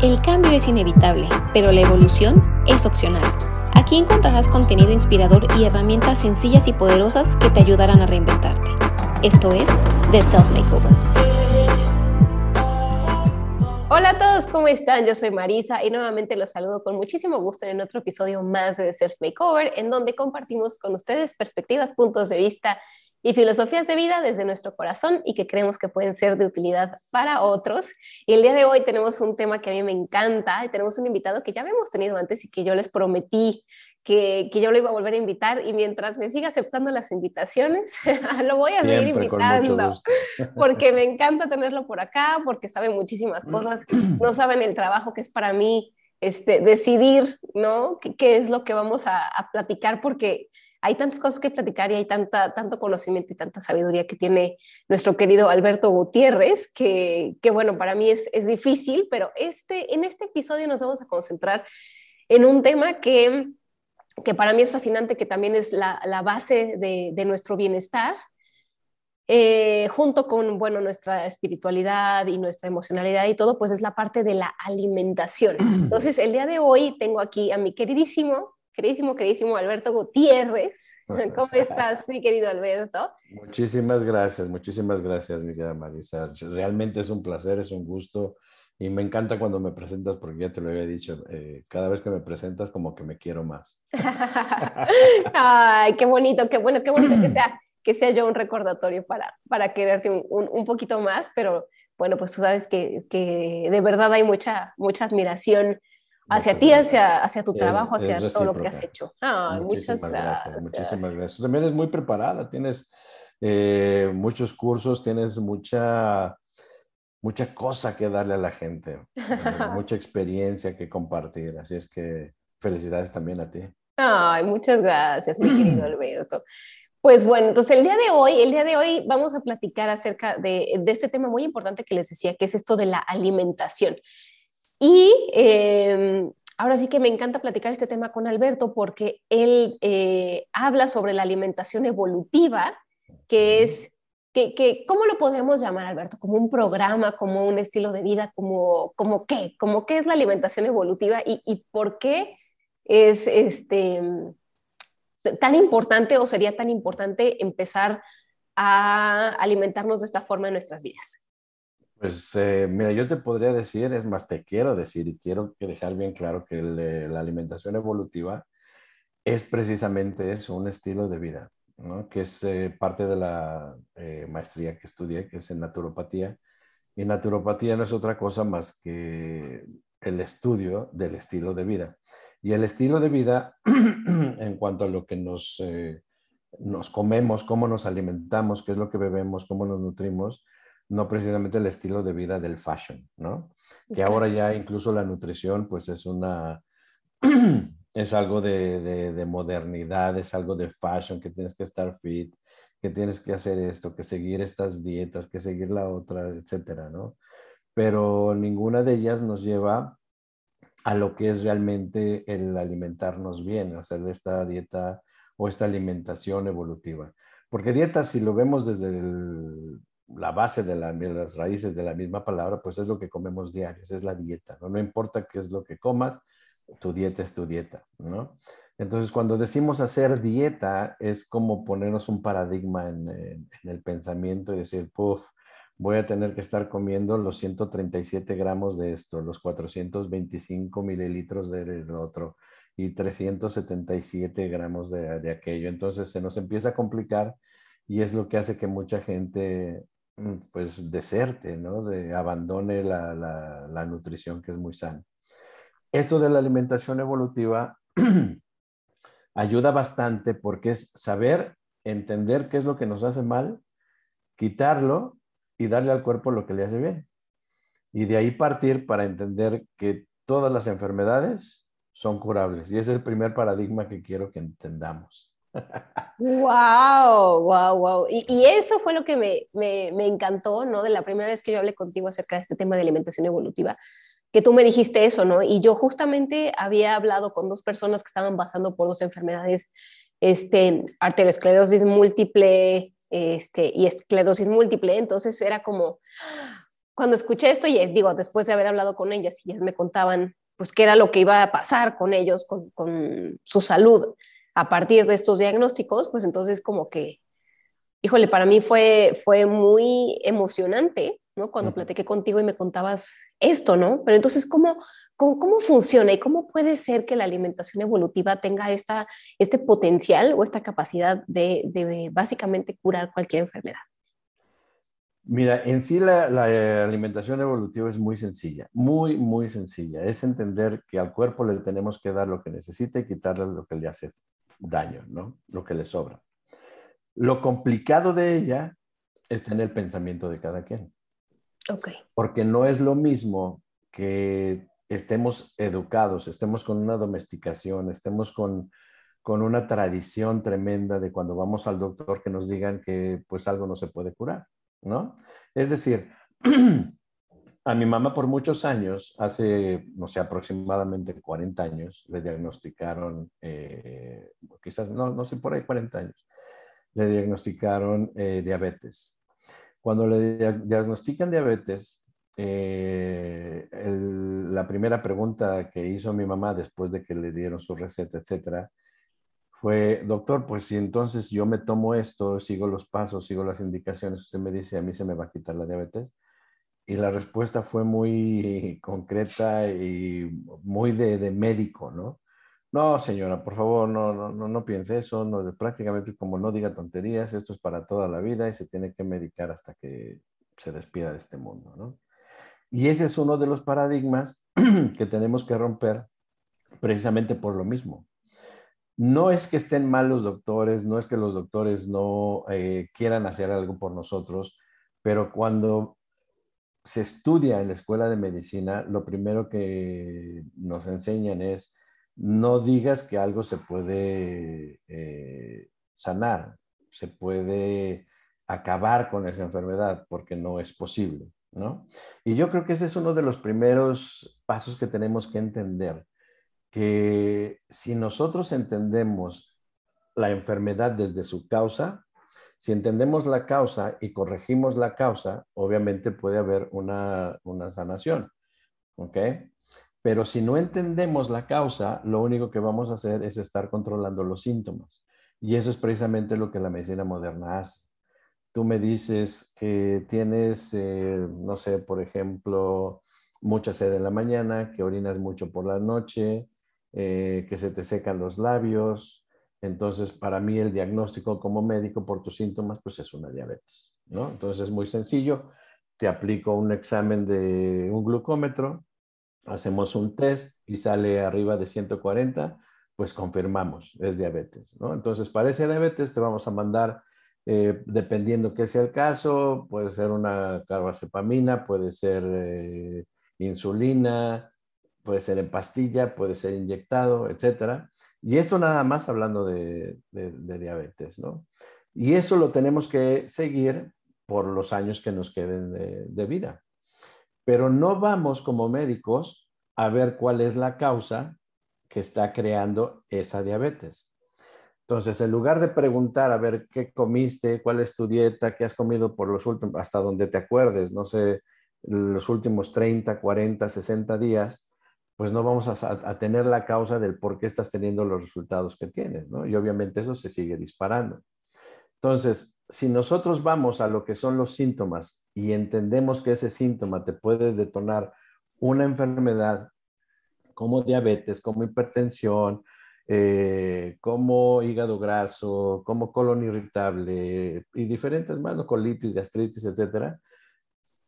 El cambio es inevitable, pero la evolución es opcional. Aquí encontrarás contenido inspirador y herramientas sencillas y poderosas que te ayudarán a reinventarte. Esto es The Self Makeover. Hola a todos, ¿cómo están? Yo soy Marisa y nuevamente los saludo con muchísimo gusto en otro episodio más de The Self Makeover, en donde compartimos con ustedes perspectivas, puntos de vista y filosofías de vida desde nuestro corazón y que creemos que pueden ser de utilidad para otros. Y el día de hoy tenemos un tema que a mí me encanta y tenemos un invitado que ya habíamos tenido antes y que yo les prometí que, que yo lo iba a volver a invitar y mientras me siga aceptando las invitaciones, lo voy a seguir invitando porque me encanta tenerlo por acá, porque sabe muchísimas cosas, no saben el trabajo que es para mí este, decidir, ¿no? ¿Qué, ¿Qué, es lo que vamos a, a platicar? Porque hay tantas cosas que platicar y hay tanta, tanto conocimiento y tanta sabiduría que tiene nuestro querido Alberto Gutiérrez, que, que bueno, para mí es, es, difícil, pero este, en este episodio nos vamos a concentrar en un tema que, que para mí es fascinante, que también es la, la base de, de, nuestro bienestar, eh, junto con, bueno, nuestra espiritualidad y nuestra emocionalidad y todo, pues es la parte de la alimentación. Entonces, el día de hoy tengo aquí a mi queridísimo queridísimo, queridísimo Alberto Gutiérrez. ¿Cómo estás, mi querido Alberto? Muchísimas gracias, muchísimas gracias, mi querida Marisa. Realmente es un placer, es un gusto y me encanta cuando me presentas porque ya te lo había dicho, eh, cada vez que me presentas como que me quiero más. Ay, qué bonito, qué bueno, qué bonito que sea, que sea yo un recordatorio para, para quererte un, un, un poquito más, pero bueno, pues tú sabes que, que de verdad hay mucha, mucha admiración hacia ti, hacia, hacia tu trabajo, es, hacia es todo lo que has hecho. Ah, muchas gracias. Muchísimas gracias. También eres muy preparada, tienes eh, muchos cursos, tienes mucha, mucha cosa que darle a la gente, mucha experiencia que compartir. Así es que felicidades también a ti. Ay, muchas gracias, mi querido Alberto. Pues bueno, entonces el día de hoy, el día de hoy vamos a platicar acerca de, de este tema muy importante que les decía, que es esto de la alimentación. Y eh, ahora sí que me encanta platicar este tema con Alberto porque él eh, habla sobre la alimentación evolutiva, que es, que, que, ¿cómo lo podríamos llamar, Alberto? ¿Como un programa, como un estilo de vida, como, como qué? ¿Como qué es la alimentación evolutiva y, y por qué es este, tan importante o sería tan importante empezar a alimentarnos de esta forma en nuestras vidas? Pues eh, mira, yo te podría decir, es más, te quiero decir y quiero dejar bien claro que la alimentación evolutiva es precisamente eso, un estilo de vida, ¿no? que es eh, parte de la eh, maestría que estudié, que es en naturopatía. Y naturopatía no es otra cosa más que el estudio del estilo de vida. Y el estilo de vida, en cuanto a lo que nos, nos comemos, cómo nos alimentamos, qué es lo que bebemos, cómo nos nutrimos, no precisamente el estilo de vida del fashion, ¿no? Que ahora ya incluso la nutrición pues es una, es algo de, de, de, modernidad, es algo de fashion, que tienes que estar fit, que tienes que hacer esto, que seguir estas dietas, que seguir la otra, etcétera, ¿no? Pero ninguna de ellas nos lleva a lo que es realmente el alimentarnos bien, hacer de esta dieta o esta alimentación evolutiva. Porque dieta, si lo vemos desde el, la base de, la, de, las raíces de la misma palabra, pues es lo que comemos diarios, es la dieta, ¿no? No importa qué es lo que comas, tu dieta es tu dieta, ¿no? Entonces, cuando decimos hacer dieta, es como ponernos un paradigma en, en, el pensamiento y decir, puff, voy a tener que estar comiendo los 137 gramos de esto, los 425 mililitros del otro y 377 gramos de, de aquello. Entonces, se nos empieza a complicar y es lo que hace que mucha gente pues deserte, ¿no? De abandone la, la, la, nutrición que es muy sana. Esto de la alimentación evolutiva ayuda bastante porque es saber entender qué es lo que nos hace mal, quitarlo y darle al cuerpo lo que le hace bien. Y de ahí partir para entender que todas las enfermedades son curables. Y ese es el primer paradigma que quiero que entendamos. Wow, wow, wow. Y, eso fue lo que me, me, me, encantó, ¿no? De la primera vez que yo hablé contigo acerca de este tema de alimentación evolutiva, que tú me dijiste eso, ¿no? Y yo justamente había hablado con dos personas que estaban pasando por dos enfermedades, este, arteriosclerosis múltiple este, y esclerosis múltiple. Entonces era como, cuando escuché esto, y digo, después de haber hablado con ellas y ellas me contaban, pues, qué era lo que iba a pasar con ellos, con, con su salud a partir de estos diagnósticos, pues entonces como que, híjole, para mí fue, fue muy emocionante, ¿no? Cuando platiqué contigo y me contabas esto, ¿no? Pero entonces, ¿cómo, cómo, funciona y cómo puede ser que la alimentación evolutiva tenga esta, este potencial o esta capacidad de, de básicamente curar cualquier enfermedad? Mira, en sí la, la, alimentación evolutiva es muy sencilla, muy, muy sencilla. Es entender que al cuerpo le tenemos que dar lo que necesita y quitarle lo que le hace daño, ¿no? Lo que le sobra. Lo complicado de ella está en el pensamiento de cada quien. Ok. Porque no es lo mismo que estemos educados, estemos con una domesticación, estemos con, con una tradición tremenda de cuando vamos al doctor que nos digan que pues algo no se puede curar ¿no? Es decir, a mi mamá por muchos años, hace, no sé, aproximadamente 40 años, le diagnosticaron, eh, quizás, no, no sé, por ahí 40 años, le diagnosticaron eh, diabetes. Cuando le diagnostican diabetes, eh, la primera pregunta que hizo mi mamá después de que le dieron su receta, etcétera, fue, doctor, pues si entonces yo me tomo esto, sigo los pasos, sigo las indicaciones, usted me dice, a mí se me va a quitar la diabetes. Y la respuesta fue muy concreta y muy de, médico, ¿no? No, señora, por favor, no, no, no, no piense eso, no, prácticamente como no diga tonterías, esto es para toda la vida y se tiene que medicar hasta que se despida de este mundo, ¿no? Y ese es uno de los paradigmas que tenemos que romper precisamente por lo mismo no es que estén mal los doctores, no es que los doctores no eh, quieran hacer algo por nosotros, pero cuando se estudia en la escuela de medicina, lo primero que nos enseñan es no digas que algo se puede eh, sanar, se puede acabar con esa enfermedad porque no es posible, ¿no? Y yo creo que ese es uno de los primeros pasos que tenemos que entender que si nosotros entendemos la enfermedad desde su causa, si entendemos la causa y corregimos la causa, obviamente puede haber una, sanación. ¿Ok? Pero si no entendemos la causa, lo único que vamos a hacer es estar controlando los síntomas. Y eso es precisamente lo que la medicina moderna hace. Tú me dices que tienes, eh, no sé, por ejemplo, mucha sed en la mañana, que orinas mucho por la noche, eh, que se te secan los labios. Entonces, para mí el diagnóstico como médico por tus síntomas, pues es una diabetes, ¿no? Entonces es muy sencillo. Te aplico un examen de un glucómetro, hacemos un test y sale arriba de 140, pues confirmamos, es diabetes, ¿no? Entonces, para ese diabetes te vamos a mandar, eh, dependiendo qué sea el caso, puede ser una carbazepamina, puede ser eh, insulina, puede ser en pastilla, puede ser inyectado, etcétera. Y esto nada más hablando de, diabetes, ¿no? Y eso lo tenemos que seguir por los años que nos queden de, vida. Pero no vamos como médicos a ver cuál es la causa que está creando esa diabetes. Entonces, en lugar de preguntar a ver qué comiste, cuál es tu dieta, qué has comido por los últimos, hasta donde te acuerdes, no sé, los últimos 30, 40, 60 días, pues no vamos a, tener la causa del por qué estás teniendo los resultados que tienes, ¿no? Y obviamente eso se sigue disparando. Entonces, si nosotros vamos a lo que son los síntomas y entendemos que ese síntoma te puede detonar una enfermedad como diabetes, como hipertensión, eh, como hígado graso, como colon irritable y diferentes más, colitis, gastritis, etcétera,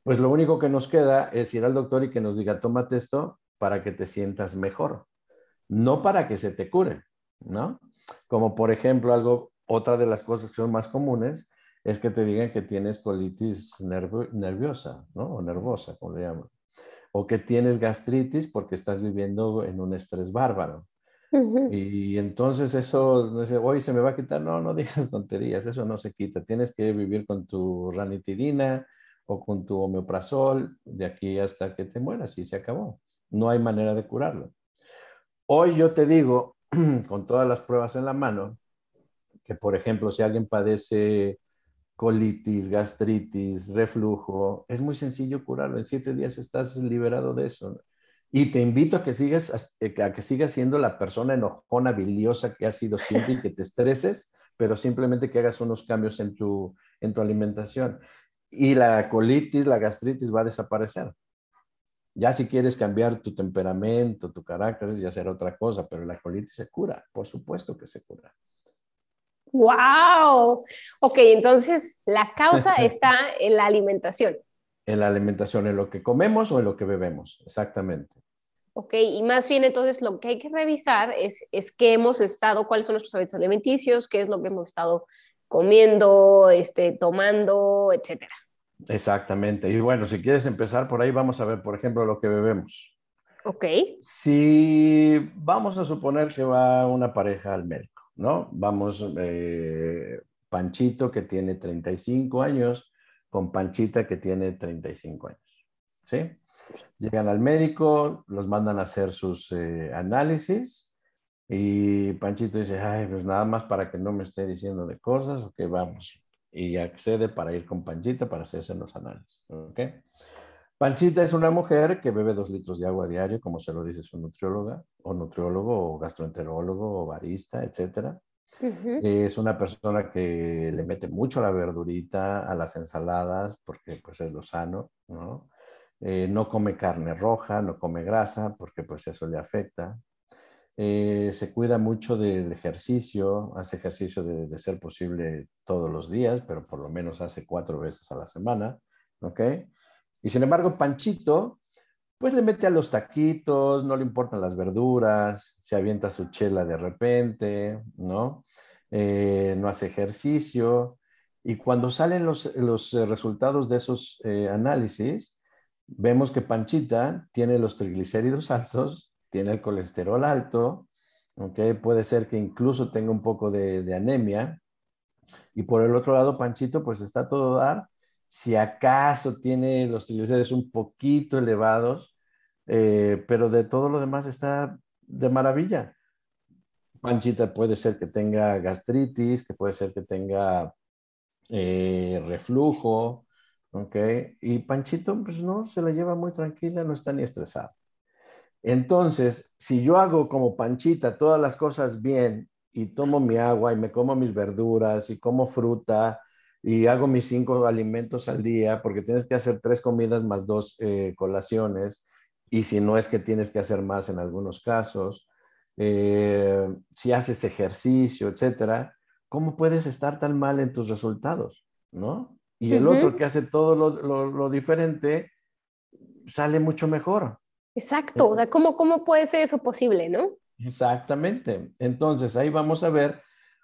pues lo único que nos queda es ir al doctor y que nos diga, tómate esto para que te sientas mejor, no para que se te cure, ¿no? Como por ejemplo, algo, otra de las cosas que son más comunes es que te digan que tienes colitis nerviosa, ¿no? O nervosa, como le llaman. O que tienes gastritis porque estás viviendo en un estrés bárbaro. Y entonces eso, no sé, hoy se me va a quitar. No, no digas tonterías, eso no se quita. Tienes que vivir con tu ranitidina o con tu homeoprazol de aquí hasta que te mueras y se acabó. No hay manera de curarlo. Hoy yo te digo, con todas las pruebas en la mano, que por ejemplo, si alguien padece colitis, gastritis, reflujo, es muy sencillo curarlo. En siete días estás liberado de eso. Y te invito a que sigas, eh, a que sigas siendo la persona enojona, biliosa que has sido siempre y que te estreses, pero simplemente que hagas unos cambios en tu, en tu alimentación. Y la colitis, la gastritis va a desaparecer. Ya si quieres cambiar tu temperamento, tu carácter, ya será otra cosa, pero la colitis se cura, por supuesto que se cura. ¡Wow! Ok, entonces la causa está en la alimentación. En la alimentación, en lo que comemos o en lo que bebemos, exactamente. Ok, y más bien entonces lo que hay que revisar es, es qué hemos estado, cuáles son nuestros hábitos alimenticios, qué es lo que hemos estado comiendo, este, tomando, etcétera. Exactamente. Y bueno, si quieres empezar por ahí, vamos a ver, por ejemplo, lo que bebemos. Ok. Si vamos a suponer que va una pareja al médico, ¿no? Vamos, eh, Panchito que tiene 35 años con Panchita que tiene 35 años, ¿sí? Llegan al médico, los mandan a hacer sus eh, análisis y Panchito dice, ay, pues nada más para que no me esté diciendo de cosas, ok, vamos. Y accede para ir con Panchita para hacerse los análisis. Panchita es una mujer que bebe dos litros de agua diario, como se lo dice su nutrióloga, o nutriólogo, o gastroenterólogo, o barista, etcétera. Es una persona que le mete mucho a la verdurita, a las ensaladas, porque pues es lo sano, ¿no? Eh, no come carne roja, no come grasa, porque pues eso le afecta. Eh, se cuida mucho del ejercicio, hace ejercicio de, ser posible todos los días, pero por lo menos hace cuatro veces a la semana, ¿ok? Y sin embargo, Panchito, pues le mete a los taquitos, no le importan las verduras, se avienta su chela de repente, ¿no? Eh, no hace ejercicio. Y cuando salen los, los resultados de esos análisis, vemos que Panchita tiene los triglicéridos altos, tiene el colesterol alto, ¿okay? puede ser que incluso tenga un poco de, anemia. Y por el otro lado, Panchito, pues está todo dar. Si acaso tiene los triglicéridos un poquito elevados, eh, pero de todo lo demás está de maravilla. Panchita puede ser que tenga gastritis, que puede ser que tenga eh, reflujo, ¿ok? Y Panchito, pues no, se la lleva muy tranquila, no está ni estresado. Entonces, si yo hago como Panchita todas las cosas bien y tomo mi agua y me como mis verduras y como fruta y hago mis cinco alimentos al día, porque tienes que hacer tres comidas más dos eh, colaciones, y si no es que tienes que hacer más en algunos casos, eh, si haces ejercicio, etcétera, ¿cómo puedes estar tan mal en tus resultados? ¿No? y el otro que hace todo lo, diferente sale mucho mejor. Exacto, ¿Cómo, ¿cómo puede ser eso posible, no? Exactamente. Entonces, ahí vamos a ver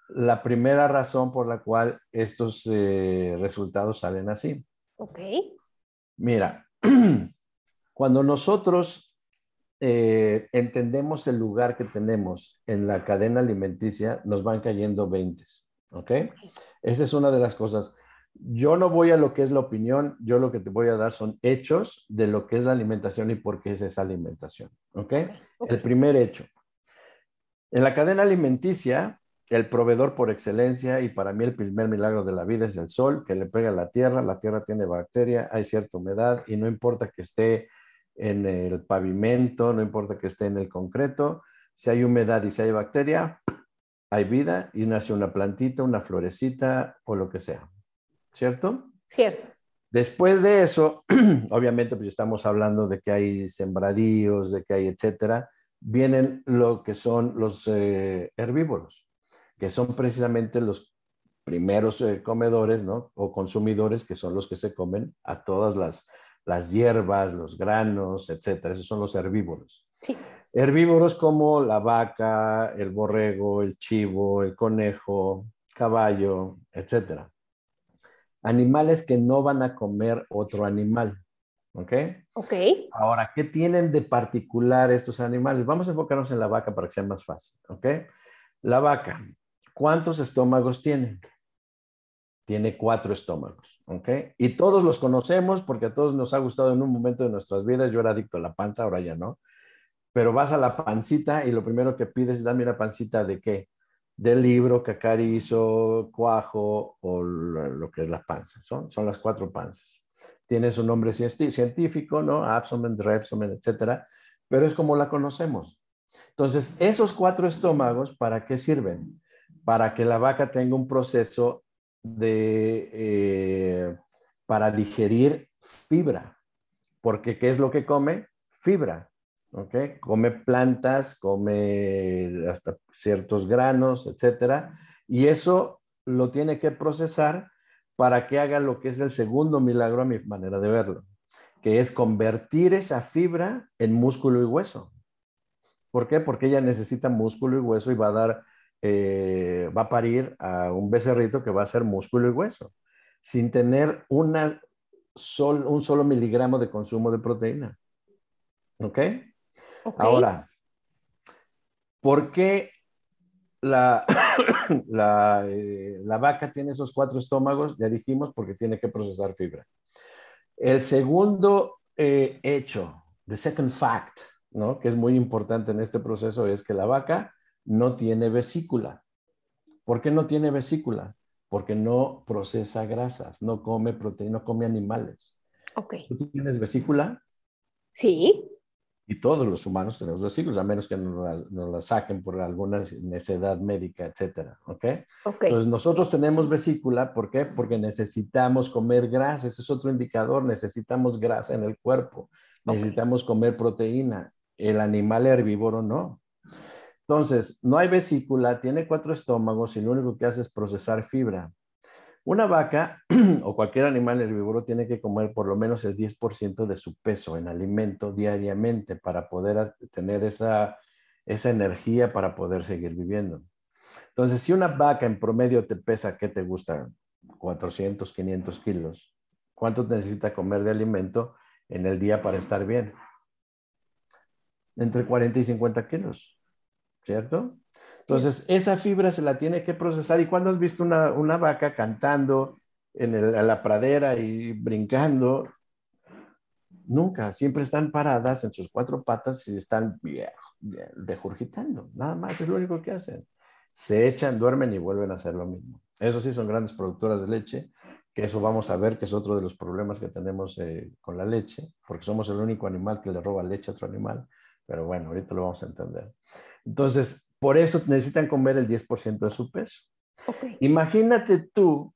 la primera razón por la cual estos eh, resultados salen así. Ok. Mira, cuando nosotros eh, entendemos el lugar que tenemos en la cadena alimenticia, nos van cayendo 20. ¿Ok? Esa es una de las cosas yo no voy a lo que es la opinión, yo lo que te voy a dar son hechos de lo que es la alimentación y por qué es esa alimentación. ¿Ok? El primer hecho. En la cadena alimenticia, el proveedor por excelencia y para mí el primer milagro de la vida es el sol, que le pega a la tierra, la tierra tiene bacteria, hay cierta humedad y no importa que esté en el pavimento, no importa que esté en el concreto, si hay humedad y si hay bacteria, hay vida y nace una plantita, una florecita o lo que sea. ¿Cierto? Cierto. Después de eso, obviamente, pues estamos hablando de que hay sembradíos, de que hay etcétera, vienen lo que son los eh, herbívoros, que son precisamente los primeros eh, comedores, ¿no? O consumidores, que son los que se comen a todas las, las hierbas, los granos, etcétera. Esos son los herbívoros. Sí. Herbívoros como la vaca, el borrego, el chivo, el conejo, caballo, etcétera animales que no van a comer otro animal. ¿Ok? Ok. Ahora, ¿qué tienen de particular estos animales? Vamos a enfocarnos en la vaca para que sea más fácil. ¿Ok? La vaca, ¿cuántos estómagos tiene? Tiene cuatro estómagos. ¿Ok? Y todos los conocemos porque a todos nos ha gustado en un momento de nuestras vidas. Yo era adicto a la panza, ahora ya no. Pero vas a la pancita y lo primero que pides es, dame una pancita de qué? Del libro que hizo, cuajo o lo que es la panza. Son, son las cuatro panzas. Tiene su nombre científico, ¿no? Absomen, repsomen, etcétera, pero es como la conocemos. Entonces, esos cuatro estómagos, ¿para qué sirven? Para que la vaca tenga un proceso de, eh, para digerir fibra. Porque ¿qué es lo que come? Fibra. ¿Ok? Come plantas, come hasta ciertos granos, etcétera. Y eso lo tiene que procesar para que haga lo que es el segundo milagro a mi manera de verlo, que es convertir esa fibra en músculo y hueso. ¿Por qué? Porque ella necesita músculo y hueso y va a dar, eh, va a parir a un becerrito que va a ser músculo y hueso, sin tener una un solo miligramo de consumo de proteína. ¿Ok? Ahora, ¿por qué la, eh, la, vaca tiene esos cuatro estómagos? Ya dijimos, porque tiene que procesar fibra. El segundo eh, hecho, the second fact, ¿no? que es muy importante en este proceso, es que la vaca no tiene vesícula. ¿Por qué no tiene vesícula? Porque no procesa grasas, no come proteína, no come animales. Okay. ¿Tú tienes vesícula? Sí y todos los humanos tenemos vesículas, a menos que nos las, saquen por alguna necesidad médica, etcétera, ¿ok? Entonces, nosotros tenemos vesícula, ¿por qué? Porque necesitamos comer grasa, ese es otro indicador, necesitamos grasa en el cuerpo, necesitamos comer proteína, el animal herbívoro no. Entonces, no hay vesícula, tiene cuatro estómagos y lo único que hace es procesar fibra. Una vaca o cualquier animal herbívoro tiene que comer por lo menos el 10% de su peso en alimento diariamente para poder tener esa, esa energía para poder seguir viviendo. Entonces, si una vaca en promedio te pesa, ¿qué te gusta? 400, 500 kilos. ¿Cuánto necesita comer de alimento en el día para estar bien? Entre 40 y 50 kilos, ¿cierto? Entonces, esa fibra se la tiene que procesar. ¿Y cuando has visto una, vaca cantando en, la pradera y brincando? Nunca, siempre están paradas en sus cuatro patas y están dejurgitando. Nada más, es lo único que hacen. Se echan, duermen y vuelven a hacer lo mismo. Eso sí, son grandes productoras de leche, que eso vamos a ver que es otro de los problemas que tenemos eh, con la leche, porque somos el único animal que le roba leche a otro animal. Pero bueno, ahorita lo vamos a entender. Entonces, por eso necesitan comer el 10% de su peso. Imagínate tú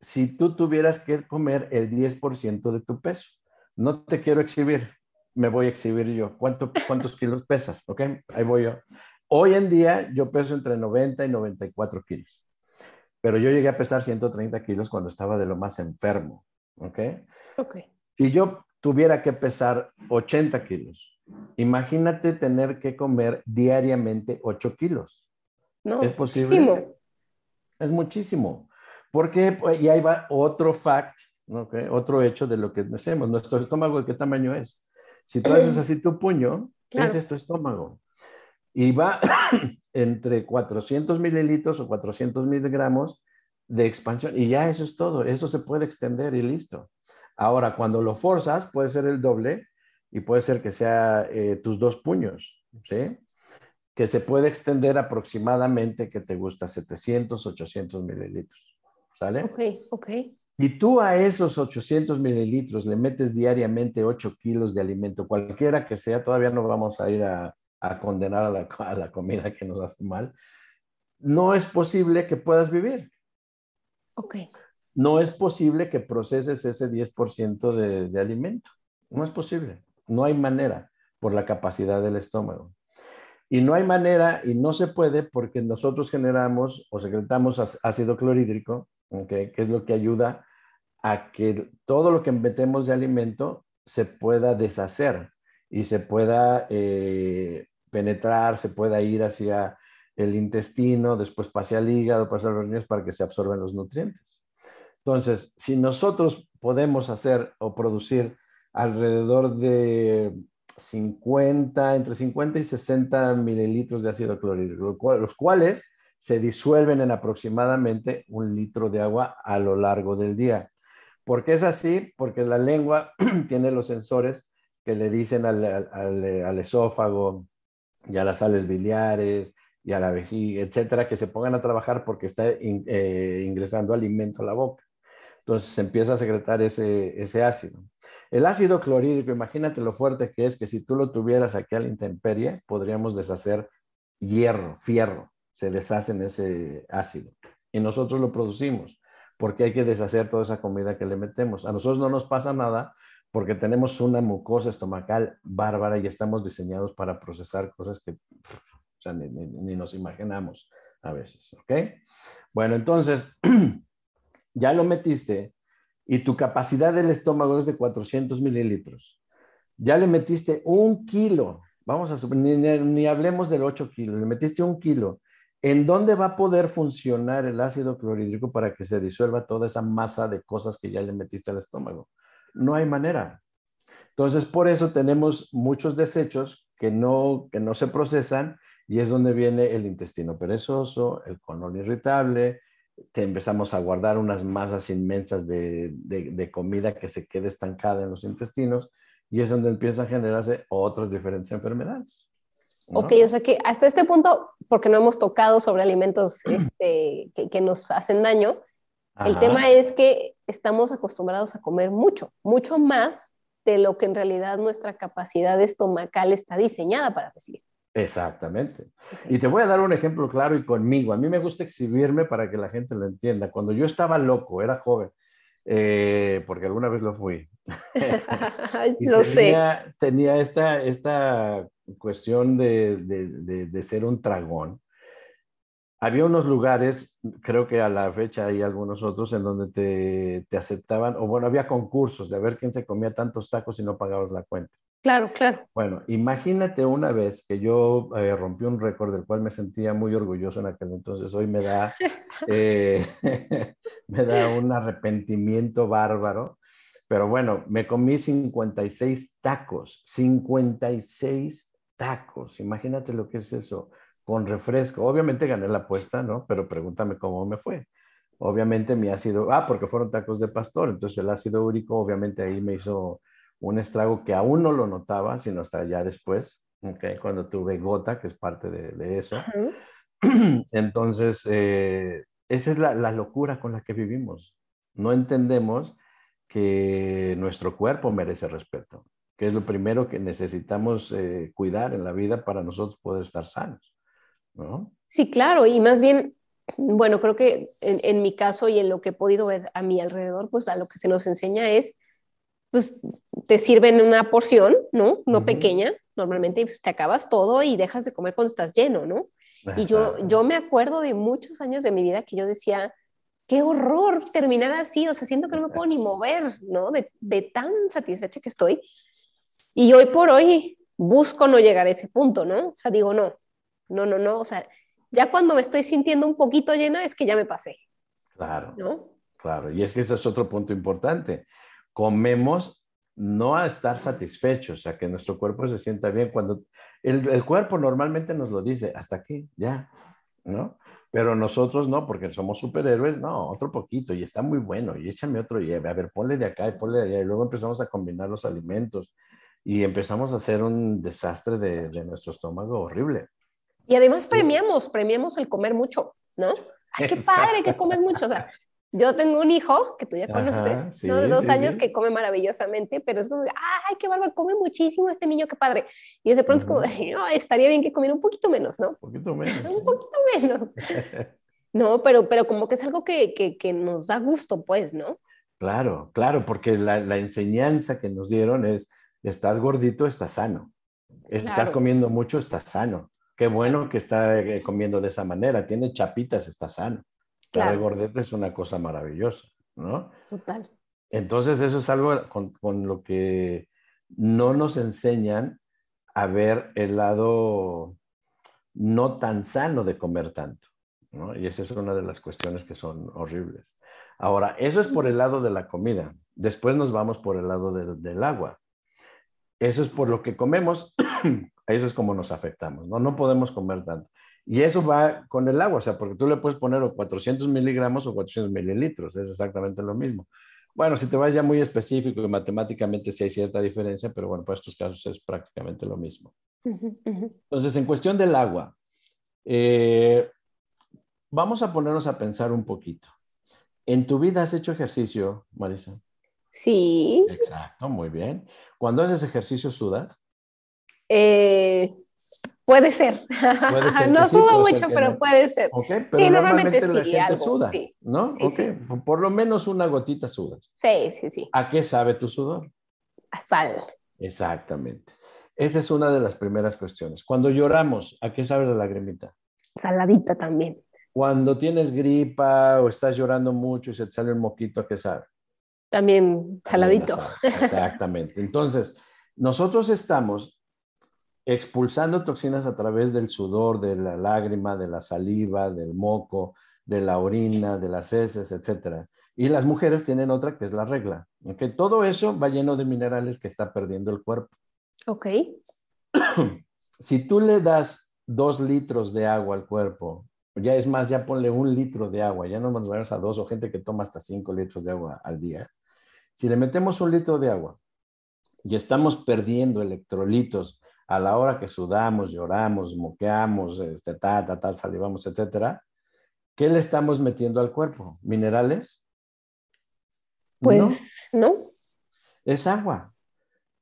si tú tuvieras que comer el 10% de tu peso. No te quiero exhibir, me voy a exhibir yo. ¿Cuánto, ¿Cuántos kilos pesas? ¿Ok? Ahí voy yo. Hoy en día yo peso entre 90 y 94 kilos, pero yo llegué a pesar 130 kilos cuando estaba de lo más enfermo. ¿Ok? Ok. Si yo tuviera que pesar 80 kilos, Imagínate tener que comer diariamente 8 kilos. No, ¿Es posible? Es muchísimo. Porque, pues, y ahí va otro fact, otro hecho de lo que hacemos. Nuestro estómago, ¿de qué tamaño es? Si tú haces así tu puño, ese es tu estómago. Y va entre 400 mililitros o 400 miligramos de expansión. Y ya eso es todo. Eso se puede extender y listo. Ahora, cuando lo forzas, puede ser el doble y puede ser que sea eh, tus dos puños, ¿sí? Que se puede extender aproximadamente, que te gusta, 700, 800 mililitros, ¿sale? Ok, ok. Y tú a esos 800 mililitros le metes diariamente 8 kilos de alimento, cualquiera que sea, todavía no vamos a ir a, condenar a la, a la, comida que nos hace mal, no es posible que puedas vivir. Ok. No es posible que proceses ese 10% de, de alimento. No es posible. No hay manera por la capacidad del estómago. Y no hay manera y no se puede porque nosotros generamos o secretamos ácido clorhídrico, que es lo que ayuda a que todo lo que metemos de alimento se pueda deshacer y se pueda eh, penetrar, se pueda ir hacia el intestino, después pase al hígado, pase a los riñones para que se absorben los nutrientes. Entonces, si nosotros podemos hacer o producir alrededor de 50, entre 50 y 60 mililitros de ácido clorhídrico, los cuales se disuelven en aproximadamente un litro de agua a lo largo del día. ¿Por qué es así? Porque la lengua tiene los sensores que le dicen al, esófago y a las sales biliares y a la vejiga, etcétera, que se pongan a trabajar porque está eh, ingresando alimento a la boca. Entonces se empieza a secretar ese, ese ácido. El ácido clorhídrico, imagínate lo fuerte que es que si tú lo tuvieras aquí a la intemperie, podríamos deshacer hierro, fierro, se deshace en ese ácido. Y nosotros lo producimos porque hay que deshacer toda esa comida que le metemos. A nosotros no nos pasa nada porque tenemos una mucosa estomacal bárbara y estamos diseñados para procesar cosas que ni, nos imaginamos a veces, ¿ok? Bueno, entonces, ya lo metiste y tu capacidad del estómago es de 400 mililitros. Ya le metiste un kilo, vamos a ni, ni hablemos del 8 kilos, le metiste un kilo. ¿En dónde va a poder funcionar el ácido clorhídrico para que se disuelva toda esa masa de cosas que ya le metiste al estómago? No hay manera. Entonces, por eso tenemos muchos desechos que no, que no se procesan y es donde viene el intestino perezoso, el colon irritable, te empezamos a guardar unas masas inmensas de, de, comida que se quede estancada en los intestinos y es donde empiezan a generarse otras diferentes enfermedades. Ok, o sea que hasta este punto, porque no hemos tocado sobre alimentos este, que, que, nos hacen daño, el tema es que estamos acostumbrados a comer mucho, mucho más de lo que en realidad nuestra capacidad estomacal está diseñada para recibir. Exactamente. Y te voy a dar un ejemplo claro y conmigo. A mí me gusta exhibirme para que la gente lo entienda. Cuando yo estaba loco, era joven, eh, porque alguna vez lo fui. lo sé. Tenía esta, esta cuestión de, de, de, ser un tragón había unos lugares, creo que a la fecha hay algunos otros, en donde te, te, aceptaban, o bueno, había concursos de ver quién se comía tantos tacos y no pagabas la cuenta. Claro, claro. Bueno, imagínate una vez que yo eh, rompí un récord del cual me sentía muy orgulloso en aquel entonces. Hoy me da, eh, me da un arrepentimiento bárbaro. Pero bueno, me comí 56 tacos, 56 tacos. Imagínate lo que es eso, con refresco. Obviamente gané la apuesta, ¿no? Pero pregúntame cómo me fue. Obviamente mi ácido, ah, porque fueron tacos de pastor, entonces el ácido úrico obviamente ahí me hizo un estrago que aún no lo notaba, sino hasta ya después, okay, cuando tuve gota, que es parte de, eso. Entonces, eh, esa es la, locura con la que vivimos. No entendemos que nuestro cuerpo merece respeto, que es lo primero que necesitamos eh, cuidar en la vida para nosotros poder estar sanos. ¿No? Sí, claro, y más bien, bueno, creo que en, en mi caso y en lo que he podido ver a mi alrededor, pues a lo que se nos enseña es pues te sirven una porción, ¿no? No pequeña, normalmente pues, te acabas todo y dejas de comer cuando estás lleno, ¿no? Y yo, yo me acuerdo de muchos años de mi vida que yo decía, qué horror terminar así, o sea, siento que no me puedo ni mover, ¿no? De, de tan satisfecha que estoy. Y hoy por hoy busco no llegar a ese punto, ¿no? O sea, digo, no, no, no, no, o sea, ya cuando me estoy sintiendo un poquito llena es que ya me pasé. Claro. ¿no? Claro, y es que ese es otro punto importante comemos no a estar satisfechos, o sea, que nuestro cuerpo se sienta bien. Cuando el, cuerpo normalmente nos lo dice, hasta aquí, ya, ¿no? Pero nosotros no, porque somos superhéroes, no, otro poquito, y está muy bueno, y échame otro, y a ver, ponle de acá y ponle de allá, y luego empezamos a combinar los alimentos, y empezamos a hacer un desastre de, de nuestro estómago horrible. Y además premiamos, premiamos el comer mucho, ¿no? Ay, qué padre que comes mucho, o sea, yo tengo un hijo que tú ya conoces, de dos años que come maravillosamente, pero es como, ay, qué bárbaro, come muchísimo este niño, qué padre. Y de pronto es como, no, estaría bien que comiera un poquito menos, ¿no? Un poquito menos. un poquito menos. no, pero, pero como que es algo que, que, que, nos da gusto, pues, ¿no? Claro, claro, porque la, la, enseñanza que nos dieron es, estás gordito, estás sano. Estás comiendo mucho, estás sano. Qué bueno que está eh, comiendo de esa manera. Tiene chapitas, está sano. Claro. el gordete es una cosa maravillosa, ¿no? Total. Entonces, eso es algo con, con, lo que no nos enseñan a ver el lado no tan sano de comer tanto, ¿no? Y esa es una de las cuestiones que son horribles. Ahora, eso es por el lado de la comida. Después nos vamos por el lado del, del agua. Eso es por lo que comemos, eso es como nos afectamos, ¿no? No podemos comer tanto. Y eso va con el agua, o sea, porque tú le puedes poner 400 miligramos o 400 mililitros, es exactamente lo mismo. Bueno, si te vas ya muy específico y matemáticamente sí hay cierta diferencia, pero bueno, para estos casos es prácticamente lo mismo. Entonces, en cuestión del agua, Eh, vamos a ponernos a pensar un poquito. ¿En tu vida has hecho ejercicio, Marisa? Sí. Exacto, muy bien. Cuando haces ejercicio, ¿sudas? Eh, puede ser. no sudo mucho, pero puede ser. pero normalmente, la gente suda, ¿no? Por lo menos una gotita sudas. Sí, sí, sí. ¿A qué sabe tu sudor? A sal. Exactamente. Esa es una de las primeras cuestiones. Cuando lloramos, ¿a qué sabe la lagrimita? Saladita también. Cuando tienes gripa o estás llorando mucho y se te sale un moquito, ¿a qué sabe? También saladito. Exactamente. Entonces, nosotros estamos expulsando toxinas a través del sudor, de la lágrima, de la saliva, del moco, de la orina, de las heces, etc. Y las mujeres tienen otra que es la regla. ¿okay? Todo eso va lleno de minerales que está perdiendo el cuerpo. Ok. si tú le das dos litros de agua al cuerpo ya es más, ya ponle un litro de agua, ya no nos vamos a dos o gente que toma hasta cinco litros de agua al día. Si le metemos un litro de agua y estamos perdiendo electrolitos a la hora que sudamos, lloramos, moqueamos, este, ta, ta, ta, salivamos, etcétera, ¿qué le estamos metiendo al cuerpo? ¿Minerales? Pues no. Es agua.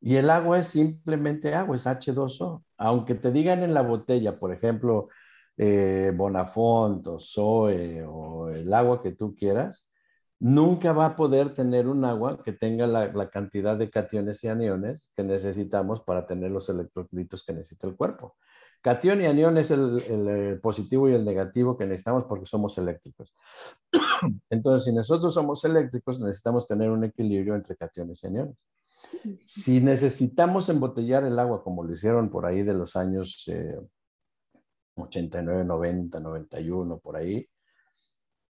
Y el agua es simplemente agua, es H2O. Aunque te digan en la botella, por ejemplo, eh, Bonafont o Zoe o el agua que tú quieras, nunca va a poder tener un agua que tenga la, cantidad de cationes y aniones que necesitamos para tener los electrolitos que necesita el cuerpo. Cation y anión es el, positivo y el negativo que necesitamos porque somos eléctricos. Entonces, si nosotros somos eléctricos, necesitamos tener un equilibrio entre cationes y aniones. Si necesitamos embotellar el agua, como lo hicieron por ahí de los años eh, 89, 90, 91, por ahí.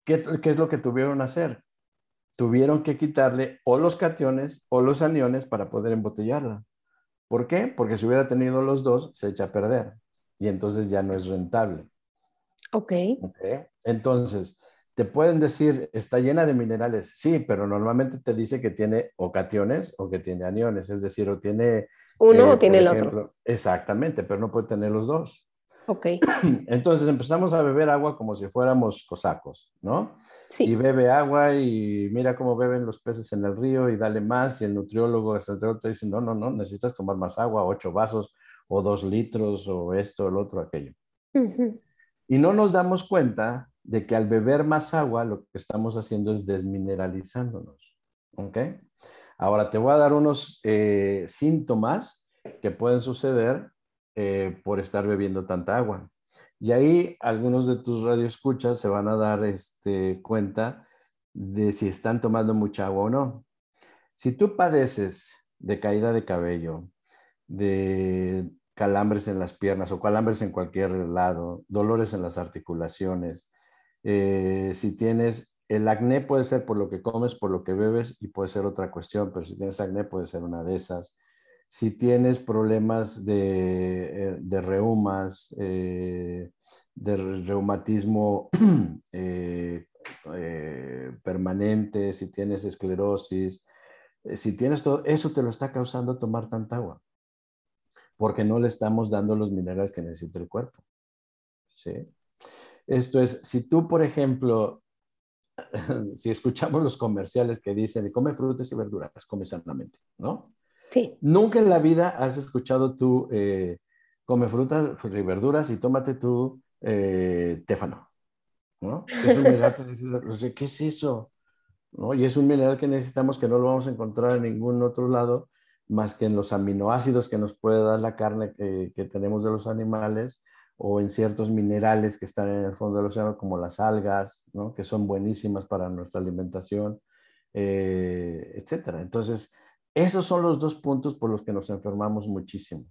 ¿Qué, ¿Qué, es lo que tuvieron que hacer? Tuvieron que quitarle o los cationes o los aniones para poder embotellarla. ¿Por qué? Porque si hubiera tenido los dos, se echa a perder y entonces ya no es rentable. Ok. okay. Entonces, te pueden decir, está llena de minerales, sí, pero normalmente te dice que tiene o cationes o que tiene aniones, es decir, o tiene... Uno o eh, tiene el otro. Exactamente, pero no puede tener los dos. Ok. Entonces empezamos a beber agua como si fuéramos cosacos, ¿no? Sí. Y bebe agua y mira cómo beben los peces en el río y dale más. Y el nutriólogo te dice, no, no, no, necesitas tomar más agua, ocho vasos o dos litros o esto, el otro, aquello. Y no nos damos cuenta de que al beber más agua lo que estamos haciendo es desmineralizándonos, ¿ok? Ahora te voy a dar unos eh, síntomas que pueden suceder eh, por estar bebiendo tanta agua. Y ahí algunos de tus radioescuchas se van a dar este, cuenta de si están tomando mucha agua o no. Si tú padeces de caída de cabello, de calambres en las piernas o calambres en cualquier lado, dolores en las articulaciones, eh, si tienes el acné puede ser por lo que comes, por lo que bebes y puede ser otra cuestión, pero si tienes acné puede ser una de esas si tienes problemas de, eh, de reumas, eh, de reumatismo eh, permanente, si tienes esclerosis, si tienes todo, eso te lo está causando tomar tanta agua, porque no le estamos dando los minerales que necesita el cuerpo. ¿sí? Esto es, si tú, por ejemplo, si escuchamos los comerciales que dicen, come frutas y verduras, come sanamente, ¿no? Nunca en la vida has escuchado tú, eh, come frutas y verduras y tómate tu eh, téfano. ¿no? Es un mineral que ¿qué es eso? ¿No? Y es un mineral que necesitamos que no lo vamos a encontrar en ningún otro lado más que en los aminoácidos que nos puede dar la carne que, que tenemos de los animales o en ciertos minerales que están en el fondo del océano, como las algas, ¿no? que son buenísimas para nuestra alimentación, eh, etcétera. Entonces, esos son los dos puntos por los que nos enfermamos muchísimo.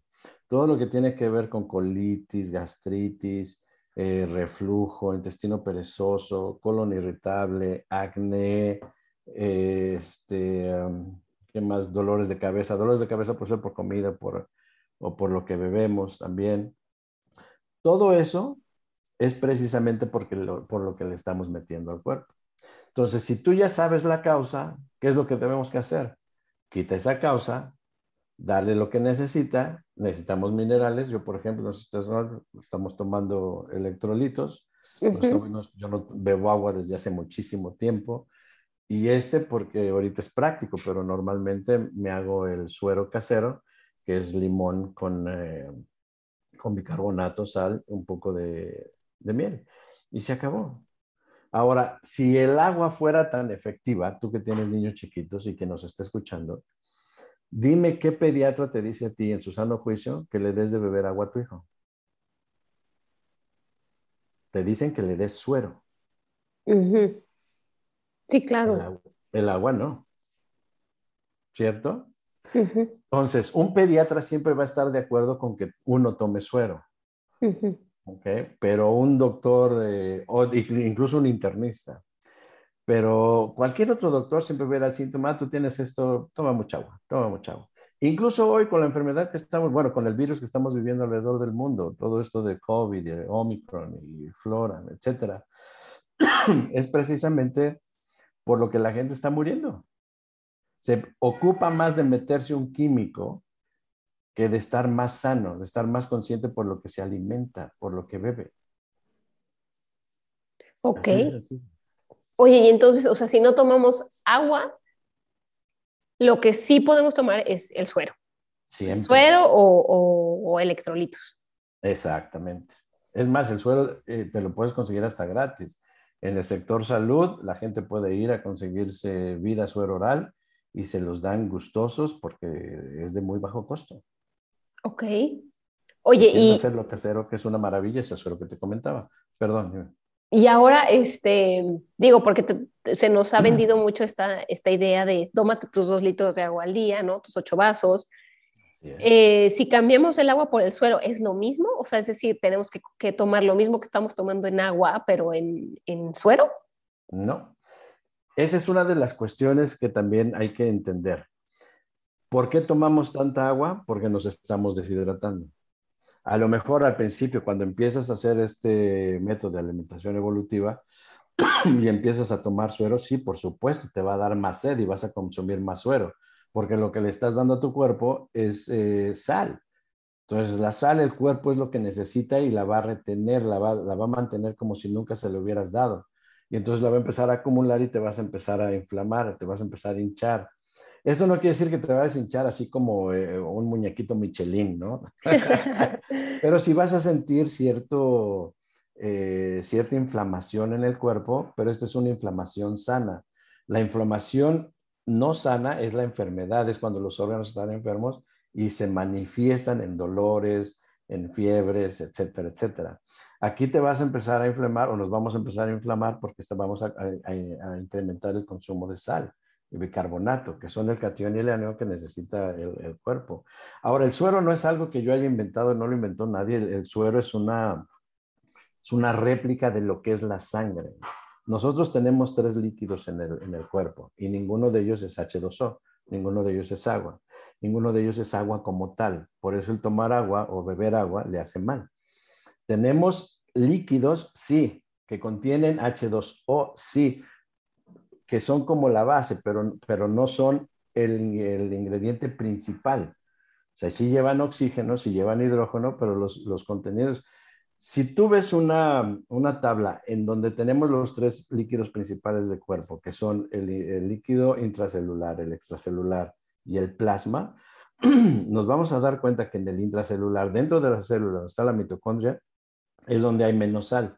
Todo lo que tiene que ver con colitis, gastritis, eh, reflujo, intestino perezoso, colon irritable, acné, este, ¿qué más? Dolores de cabeza. Dolores de cabeza por ser por comida por, o por lo que bebemos también. Todo eso es precisamente porque por lo que le estamos metiendo al cuerpo. Entonces, si tú ya sabes la causa, ¿qué es lo que tenemos que hacer? Quita esa causa darle lo que necesita. Necesitamos minerales. Yo, por ejemplo, estamos tomando electrolitos. yo no bebo agua desde hace muchísimo tiempo. Y este porque ahorita es práctico, pero normalmente me hago el suero casero, que es limón con, eh, con bicarbonato, sal, un poco de, de miel. Y se acabó. Ahora, si el agua fuera tan efectiva, tú que tienes niños chiquitos y que nos está escuchando, dime qué pediatra te dice a ti en su sano juicio que le des de beber agua a tu hijo. Te dicen que le des suero. Sí, claro. El agua, no. ¿Cierto? Entonces, un pediatra siempre va a estar de acuerdo con que uno tome suero. Okay, pero un doctor eh, o incluso un internista. Pero cualquier otro doctor siempre ve el síntoma, ah, tú tienes esto, toma mucha agua, toma mucha agua. Incluso hoy con la enfermedad que estamos, bueno, con el virus que estamos viviendo alrededor del mundo, todo esto de COVID, de Omicron y Flora, etcétera, es precisamente por lo que la gente está muriendo. Se ocupa más de meterse un químico que de estar más sano, de estar más consciente por lo que se alimenta, por lo que bebe. Ok. Oye, y entonces, o sea, si no tomamos agua, lo que sí podemos tomar es el suero. Siempre. Suero o, electrolitos. Exactamente. Es más, el suero eh, te lo puedes conseguir hasta gratis. En el sector salud, la gente puede ir a conseguirse vida suero oral y se los dan gustosos porque es de muy bajo costo. Ok. Oye, y... hacer lo casero, que es una maravilla, eso es lo que te comentaba. Perdón. Y ahora, este, digo, porque se nos ha vendido mucho esta, esta idea de tómate tus dos litros de agua al día, ¿no? Tus ocho vasos. Eh, si cambiamos el agua por el suelo, ¿es lo mismo? O sea, es decir, tenemos que, que tomar lo mismo que estamos tomando en agua, pero en, en suero. No. Esa es una de las cuestiones que también hay que entender. ¿Por qué tomamos tanta agua? Porque nos estamos deshidratando. A lo mejor al principio, cuando empiezas a hacer este método de alimentación evolutiva y empiezas a tomar suero, sí, por supuesto, te va a dar más sed y vas a consumir más suero, porque lo que le estás dando a tu cuerpo es eh, sal. Entonces, la sal, el cuerpo es lo que necesita y la va a retener, la va, la va a mantener como si nunca se le hubieras dado. Y entonces la va a empezar a acumular y te vas a empezar a inflamar, te vas a empezar a hinchar. Eso no quiere decir que te vayas a hinchar así como eh, un muñequito Michelin, ¿no? Pero sí vas a sentir cierto, eh, cierta inflamación en el cuerpo, pero esta es una inflamación sana. La inflamación no sana es la enfermedad, es cuando los órganos están enfermos y se manifiestan en dolores, en fiebres, etcétera, etcétera. Aquí te vas a empezar a inflamar o nos vamos a empezar a inflamar porque vamos a incrementar el consumo de sal bicarbonato, que son el catión y el anión que necesita el, cuerpo. Ahora, el suero no es algo que yo haya inventado, no lo inventó nadie. El, suero es una, es una réplica de lo que es la sangre. Nosotros tenemos tres líquidos en el, en el cuerpo y ninguno de ellos es H2O, ninguno de ellos es agua, ninguno de ellos es agua como tal. Por eso el tomar agua o beber agua le hace mal. Tenemos líquidos, sí, que contienen H2O, sí, que son como la base, pero, pero no son el, el ingrediente principal. O sea, sí llevan oxígeno, sí llevan hidrógeno, pero los, los contenidos... Si tú ves una, una, tabla en donde tenemos los tres líquidos principales del cuerpo, que son el, líquido intracelular, el extracelular y el plasma, nos vamos a dar cuenta que en el intracelular, dentro de la célula, donde está la mitocondria, es donde hay menos sal,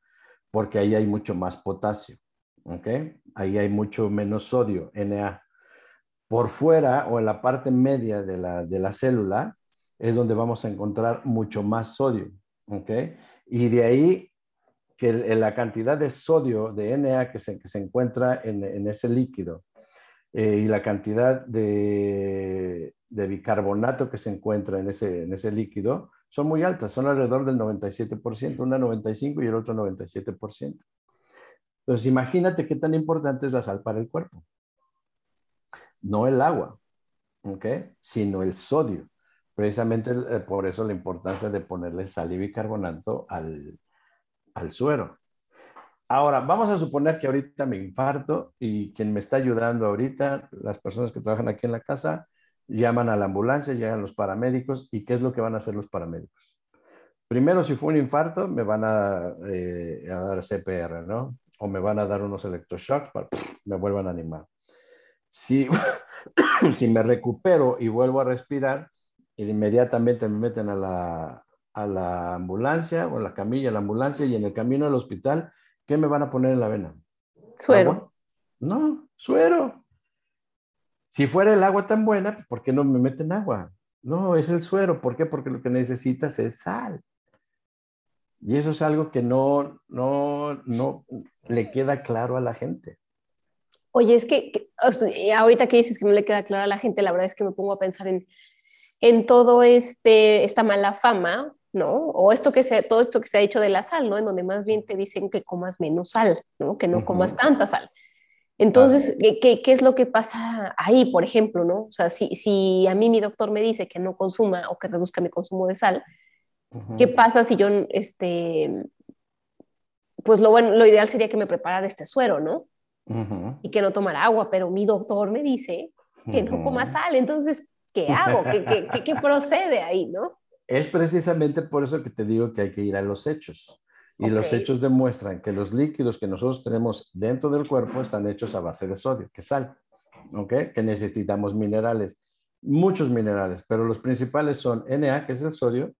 porque ahí hay mucho más potasio. ¿ok? Ahí hay mucho menos sodio, Na. Por fuera o en la parte media de la, de la célula es donde vamos a encontrar mucho más sodio, ¿ok? Y de ahí que la cantidad de sodio, de Na que se, que se encuentra en, en ese líquido eh, y la cantidad de, de, bicarbonato que se encuentra en ese, en ese líquido son muy altas, son alrededor del 97%, una 95 y el otro 97%. Entonces, imagínate qué tan importante es la sal para el cuerpo. No el agua, ¿ok? Sino el sodio. Precisamente eh, por eso la importancia de ponerle sal y bicarbonato al, al suero. Ahora, vamos a suponer que ahorita me infarto y quien me está ayudando ahorita, las personas que trabajan aquí en la casa, llaman a la ambulancia, llegan los paramédicos y ¿qué es lo que van a hacer los paramédicos? Primero, si fue un infarto, me van a, eh, a dar CPR, ¿no? O me van a dar unos electroshocks para que me vuelvan a animar. Si, si me recupero y vuelvo a respirar, inmediatamente me meten a la, a la ambulancia o a la camilla, a la ambulancia y en el camino al hospital, ¿qué me van a poner en la vena? Suero. No, suero. Si fuera el agua tan buena, ¿por qué no me meten agua? No, es el suero. ¿Por qué? Porque lo que necesitas es sal. Y eso es algo que no, no, no le queda claro a la gente. Oye, es que, ahorita que dices que no le queda claro a la gente, la verdad es que me pongo a pensar en, en todo este, esta mala fama, ¿no? O esto que se, todo esto que se ha dicho de la sal, ¿no? En donde más bien te dicen que comas menos sal, ¿no? Que no comas tanta sal. Entonces, ¿qué, ¿qué, es lo que pasa ahí, por ejemplo, no? O sea, si, si a mí mi doctor me dice que no consuma o que reduzca mi consumo de sal, ¿qué pasa si yo, este, pues lo bueno, lo ideal sería que me preparara este suero, ¿no? Y que no tomara agua, pero mi doctor me dice que no coma sal, entonces, ¿qué hago? ¿Qué, qué, qué procede ahí, no? Es precisamente por eso que te digo que hay que ir a los hechos. Y los hechos demuestran que los líquidos que nosotros tenemos dentro del cuerpo están hechos a base de sodio, que es sal, ¿ok? Que necesitamos minerales, muchos minerales, pero los principales son Na, que es el sodio,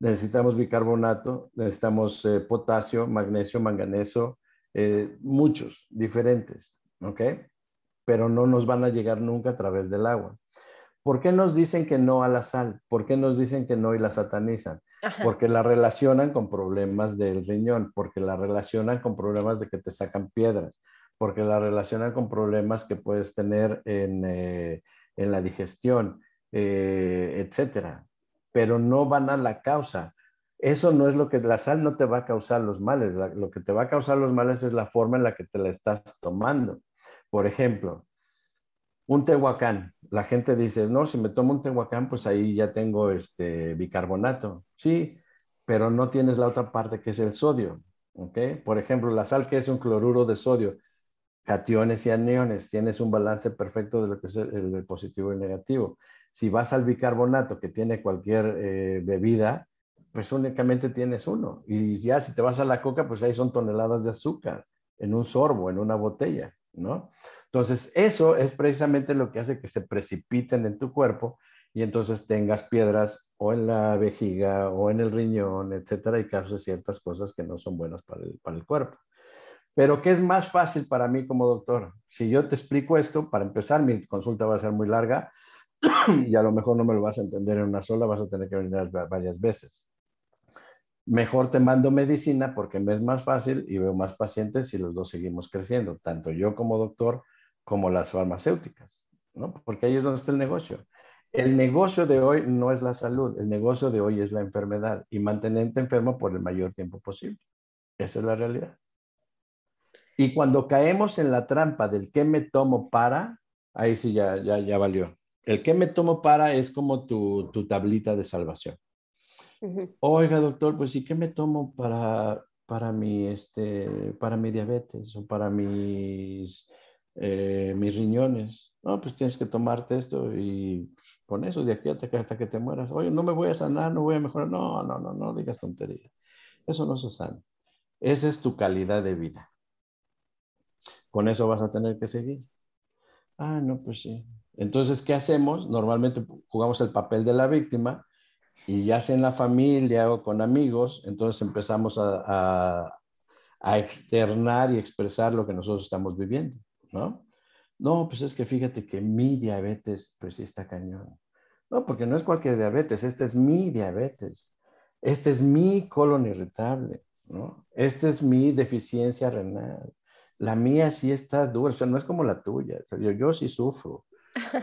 necesitamos bicarbonato, necesitamos eh, potasio, magnesio, manganeso, eh, muchos diferentes, ¿ok? Pero no nos van a llegar nunca a través del agua. ¿Por qué nos dicen que no a la sal? ¿Por qué nos dicen que no y la satanizan? Porque la relacionan con problemas del riñón, porque la relacionan con problemas de que te sacan piedras, porque la relacionan con problemas que puedes tener en, eh, la digestión, etcétera. Pero no van a la causa. Eso no es lo que la sal no te va a causar los males. lo que te va a causar los males es la forma en la que te la estás tomando. Por ejemplo, un tehuacán. La gente dice, no, si me tomo un tehuacán, pues ahí ya tengo este bicarbonato. Sí, pero no tienes la otra parte que es el sodio. ¿ok? Por ejemplo, la sal que es un cloruro de sodio, cationes y aniones, tienes un balance perfecto de lo que es el, positivo y negativo. Si vas al bicarbonato que tiene cualquier eh, bebida, pues únicamente tienes uno. Y ya si te vas a la coca, pues ahí son toneladas de azúcar en un sorbo, en una botella, ¿no? Entonces, eso es precisamente lo que hace que se precipiten en tu cuerpo y entonces tengas piedras o en la vejiga o en el riñón, etcétera, y causes ciertas cosas que no son buenas para el, para el cuerpo. Pero, ¿qué es más fácil para mí como doctor? Si yo te explico esto, para empezar, mi consulta va a ser muy larga y a lo mejor no me lo vas a entender en una sola, vas a tener que venir varias veces mejor te mando medicina porque me es más fácil y veo más pacientes y los dos seguimos creciendo, tanto yo como doctor como las farmacéuticas, ¿no? Porque ahí es donde está el negocio. El negocio de hoy no es la salud, el negocio de hoy es la enfermedad y mantenerte enfermo por el mayor tiempo posible. Esa es la realidad. Y cuando caemos en la trampa del qué me tomo para, ahí sí ya, ya, ya valió. El qué me tomo para es como tu, tu tablita de salvación. Oiga, doctor, pues ¿y qué me tomo para, para, mi, este, para mi diabetes o para mis eh, mis riñones. No, pues tienes que tomarte esto y con eso de aquí hasta que, hasta que te mueras. Oye, no me voy a sanar, no voy a mejorar. No, no, no, no digas tonterías. Eso no se sana. Esa es tu calidad de vida. Con eso vas a tener que seguir. Ah, no, pues sí. Entonces, ¿qué hacemos? Normalmente jugamos el papel de la víctima y ya sea en la familia o con amigos, entonces empezamos a, a externar y expresar lo que nosotros estamos viviendo. ¿no? No, pues es que fíjate que mi diabetes, pues sí está cañón. No, porque no es cualquier diabetes, este es mi diabetes. Este es mi colon irritable, ¿no? Este es mi deficiencia renal. La mía sí está dura, o sea, no es como la tuya. yo, yo sí sufro,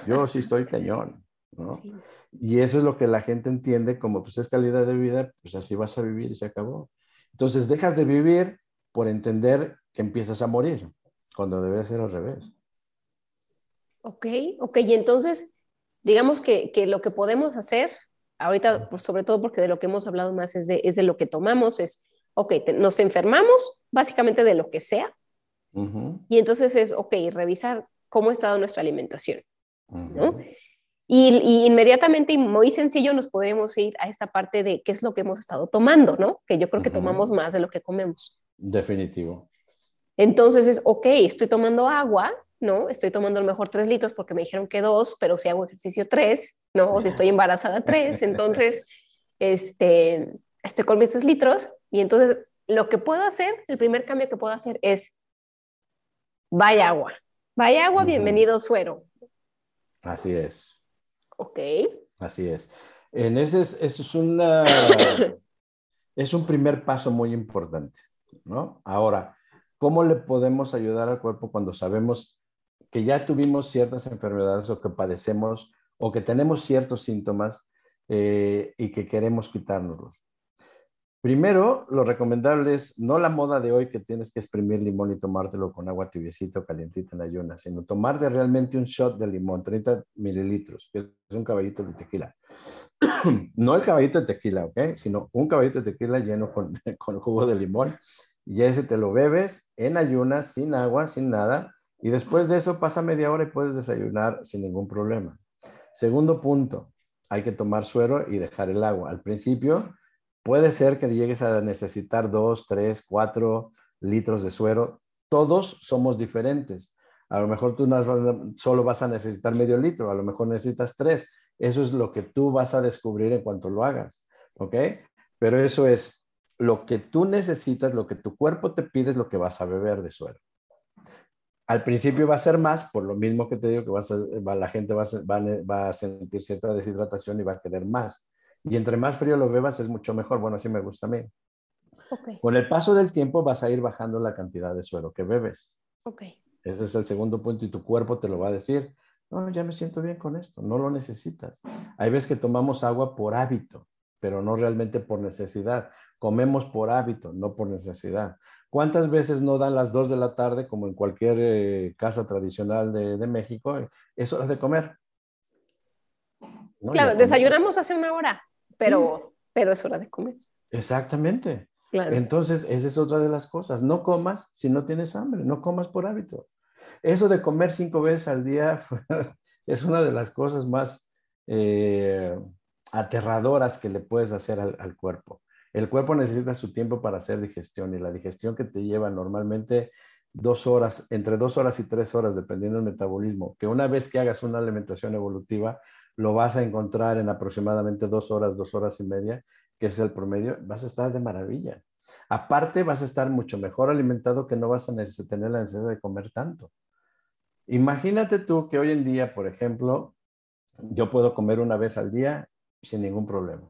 yo sí estoy cañón, ¿no? Y eso es lo que la gente entiende como, pues es calidad de vida, pues así vas a vivir y se acabó. Entonces dejas de vivir por entender que empiezas a morir cuando debe ser al revés. Ok, ok, y entonces, digamos que, que lo que podemos hacer, ahorita, pues, sobre todo porque de lo que hemos hablado más es de, es de lo que tomamos, es, ok, nos enfermamos básicamente de lo que sea, y entonces es, ok, revisar cómo ha estado nuestra alimentación, ¿no? Y, inmediatamente y muy sencillo nos podremos ir a esta parte de qué es lo que hemos estado tomando, ¿no? Que yo creo que tomamos más de lo que comemos. Definitivo. Entonces es, ok, estoy tomando agua, ¿no? Estoy tomando a lo mejor tres litros porque me dijeron que dos, pero si hago ejercicio tres, ¿no? O si estoy embarazada tres, entonces, este, estoy con mis tres litros y entonces lo que puedo hacer, el primer cambio que puedo hacer es, vaya agua, vaya agua, bienvenido suero. Así es. Ok. Así es. En ese es, es, una, es un primer paso muy importante, ¿no? Ahora, ¿cómo le podemos ayudar al cuerpo cuando sabemos que ya tuvimos ciertas enfermedades o que padecemos o que tenemos ciertos síntomas eh, y que queremos quitárnoslos? Primero, lo recomendable es no la moda de hoy que tienes que exprimir limón y tomártelo con agua tibiecito, calientita en ayunas, sino tomarte realmente un shot de limón, 30 mililitros, que es un caballito de tequila. no el caballito de tequila, ¿ok? Sino un caballito de tequila lleno con, con jugo de limón. Y ese te lo bebes en ayunas, sin agua, sin nada. Y después de eso pasa media hora y puedes desayunar sin ningún problema. Segundo punto, hay que tomar suero y dejar el agua. Al principio Puede ser que llegues a necesitar dos, tres, cuatro litros de suero. Todos somos diferentes. A lo mejor tú solo vas a necesitar medio litro, a lo mejor necesitas tres. Eso es lo que tú vas a descubrir en cuanto lo hagas. ¿Ok? Pero eso es lo que tú necesitas, lo que tu cuerpo te pide es lo que vas a beber de suero. Al principio va a ser más, por lo mismo que te digo que vas la gente va va a sentir cierta deshidratación y va a querer más. Y entre más frío lo bebas es mucho mejor. Bueno, así me gusta a mí. Con el paso del tiempo vas a ir bajando la cantidad de suero que bebes. Okay. Ese es el segundo punto y tu cuerpo te lo va a decir. No, ya me siento bien con esto, no lo necesitas. Hay veces que tomamos agua por hábito, pero no realmente por necesidad. Comemos por hábito, no por necesidad. ¿Cuántas veces no dan las dos de la tarde, como en cualquier eh, casa tradicional de, de México? Es hora de comer. Claro, desayunamos hace una hora pero, pero es hora de comer. Exactamente. Entonces, esa es otra de las cosas. No comas si no tienes hambre, no comas por hábito. Eso de comer cinco veces al día es una de las cosas más eh, aterradoras que le puedes hacer al, al, cuerpo. El cuerpo necesita su tiempo para hacer digestión y la digestión que te lleva normalmente dos horas, entre dos horas y tres horas, dependiendo del metabolismo, que una vez que hagas una alimentación evolutiva, lo vas a encontrar en aproximadamente dos horas, dos horas y media, que es el promedio, vas a estar de maravilla. Aparte, vas a estar mucho mejor alimentado que no vas a tener la necesidad de comer tanto. Imagínate tú que hoy en día, por ejemplo, yo puedo comer una vez al día sin ningún problema.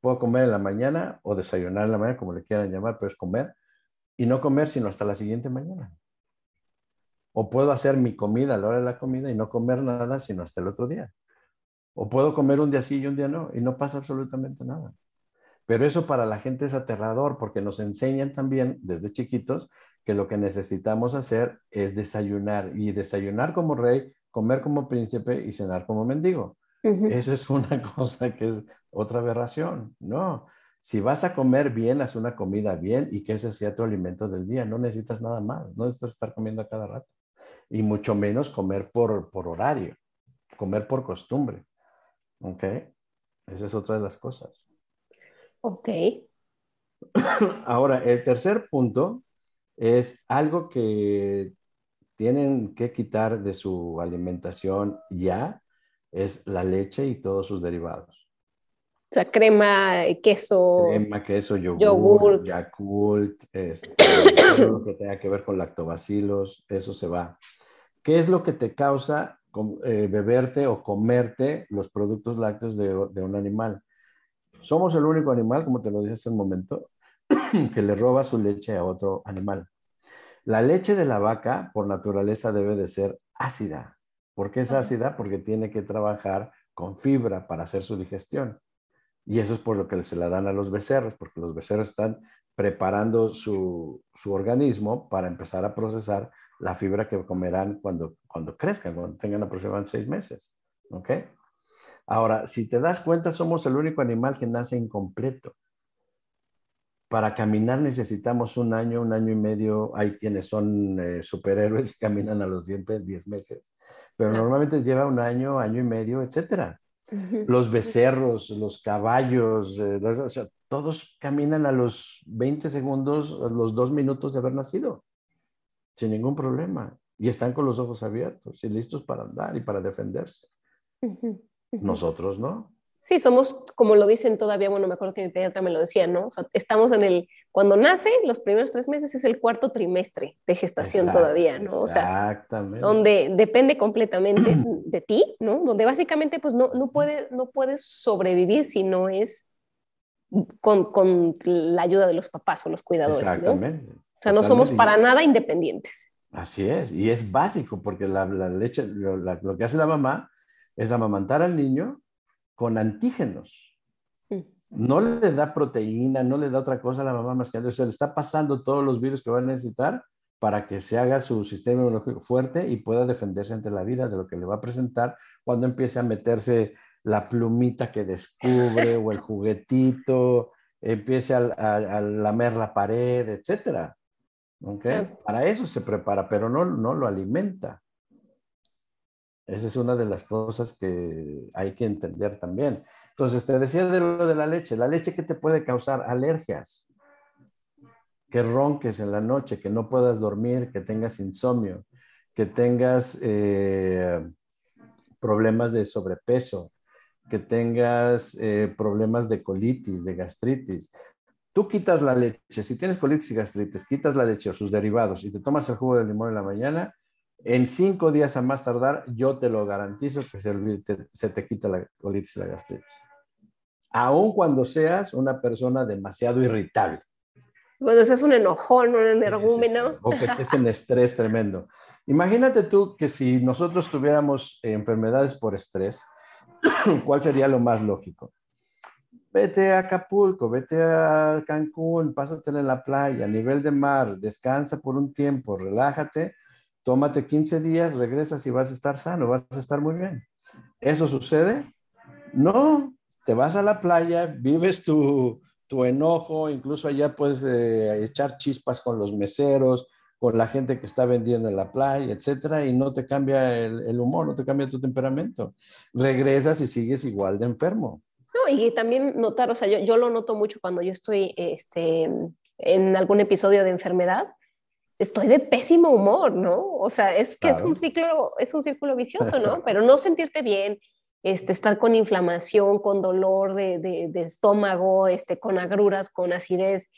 Puedo comer en la mañana o desayunar en la mañana, como le quieran llamar, pero es comer, y no comer sino hasta la siguiente mañana. O puedo hacer mi comida a la hora de la comida y no comer nada sino hasta el otro día. O puedo comer un día sí y un día no, y no pasa absolutamente nada. Pero eso para la gente es aterrador porque nos enseñan también desde chiquitos que lo que necesitamos hacer es desayunar y desayunar como rey, comer como príncipe y cenar como mendigo. Eso es una cosa que es otra aberración. No, si vas a comer bien, haz una comida bien y que ese sea tu alimento del día. No necesitas nada más, no necesitas estar comiendo a cada rato. Y mucho menos comer por, por horario, comer por costumbre. ¿Ok? Esa es otra de las cosas. Ok. Ahora, el tercer punto es algo que tienen que quitar de su alimentación ya, es la leche y todos sus derivados. O sea, crema, queso. Crema, queso, yogur, Yakult, este, todo lo que tenga que ver con lactobacilos, eso se va. ¿Qué es lo que te causa beberte o comerte los productos lácteos de, un animal. Somos el único animal, como te lo dije hace un momento, que le roba su leche a otro animal. La leche de la vaca, por naturaleza, debe de ser ácida. ¿Por qué es ácida? Porque tiene que trabajar con fibra para hacer su digestión. Y eso es por lo que se la dan a los becerros, porque los becerros están preparando su, su organismo para empezar a procesar la fibra que comerán cuando, cuando crezcan, cuando tengan aproximadamente seis meses. ¿Ok? Ahora, si te das cuenta, somos el único animal que nace incompleto. para caminar necesitamos un año, un año y medio. Hay quienes son eh, superhéroes y caminan a los 10, 10 meses, pero normalmente lleva un año, año y medio, etcétera. Los becerros, los caballos, eh, todos caminan a los 20 segundos, a los dos minutos de haber nacido, sin ningún problema. Y están con los ojos abiertos y listos para andar y para defenderse. Nosotros no. Sí, somos, como lo dicen todavía, bueno, me acuerdo que mi pediatra me lo decía, ¿no? O sea, estamos en el, cuando nace, los primeros tres meses es el cuarto trimestre de gestación todavía, ¿no? O sea, exactamente. donde depende completamente de ti, ¿no? Donde básicamente, pues, no, no, puede, no puedes sobrevivir si no es con, con, la ayuda de los papás o los cuidadores. Exactamente. O sea, no somos para nada independientes. Así es, y es básico, porque la, la leche, lo, lo que hace la mamá es amamantar al niño con antígenos. No le da proteína, no le da otra cosa a la mamá más que o sea, le está pasando todos los virus que va a necesitar para que se haga su sistema inmunológico fuerte y pueda defenderse ante la vida de lo que le va a presentar cuando empiece a meterse la plumita que descubre o el juguetito, empiece a, lamer la pared, etc. ¿Okay? Para eso se prepara, pero no, no lo alimenta. Esa es una de las cosas que hay que entender también. Entonces, te decía de lo de la leche. La leche que te puede causar alergias, que ronques en la noche, que no puedas dormir, que tengas insomnio, que tengas eh, problemas de sobrepeso, que tengas eh, problemas de colitis, de gastritis. Tú quitas la leche, si tienes colitis y gastritis, quitas la leche o sus derivados y te tomas el jugo de limón en la mañana, en cinco días a más tardar, yo te lo garantizo que se, te, quita la colitis y la gastritis. Aun cuando seas una persona demasiado irritable. Cuando seas un enojón, un energúmeno. O que estés en estrés tremendo. Imagínate tú que si nosotros tuviéramos enfermedades por estrés, ¿cuál sería lo más lógico? Vete a Acapulco, vete a Cancún, pásatela en la playa, a nivel de mar, descansa por un tiempo, relájate tómate 15 días, regresas y vas a estar sano, vas a estar muy bien. ¿Eso sucede? No, te vas a la playa, vives tu, enojo, incluso allá puedes eh, echar chispas con los meseros, con la gente que está vendiendo en la playa, etcétera, y no te cambia el, humor, no te cambia tu temperamento. Regresas y sigues igual de enfermo. No, y también notar, o sea, yo, yo lo noto mucho cuando yo estoy este, en algún episodio de enfermedad, estoy de pésimo humor, ¿no? O sea, es que es un ciclo, es un círculo vicioso, ¿no? Pero no sentirte bien, este, estar con inflamación, con dolor de, de, estómago, este, con agruras, con acidez,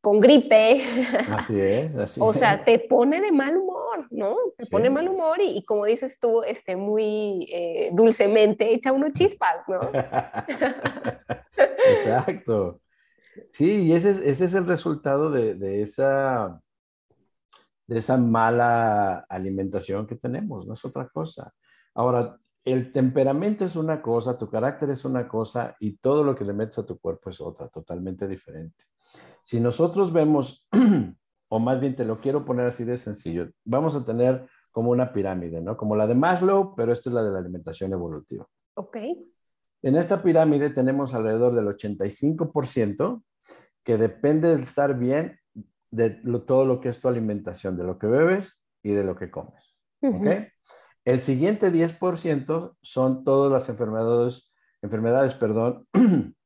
con gripe. Así es, así O sea, te pone de mal humor, ¿no? Te pone mal humor y, como dices tú, este, muy eh, dulcemente echa unos chispas, ¿no? Exacto. Sí, y ese es, ese es el resultado de, de esa de esa mala alimentación que tenemos, no es otra cosa. Ahora, el temperamento es una cosa, tu carácter es una cosa y todo lo que le metes a tu cuerpo es otra, totalmente diferente. Si nosotros vemos, o más bien te lo quiero poner así de sencillo, vamos a tener como una pirámide, ¿no? Como la de Maslow, pero esta es la de la alimentación evolutiva. Ok. En esta pirámide tenemos alrededor del 85% que depende de estar bien de todo lo que es tu alimentación, de lo que bebes y de lo que comes. El siguiente 10% son todas las enfermedades, enfermedades perdón,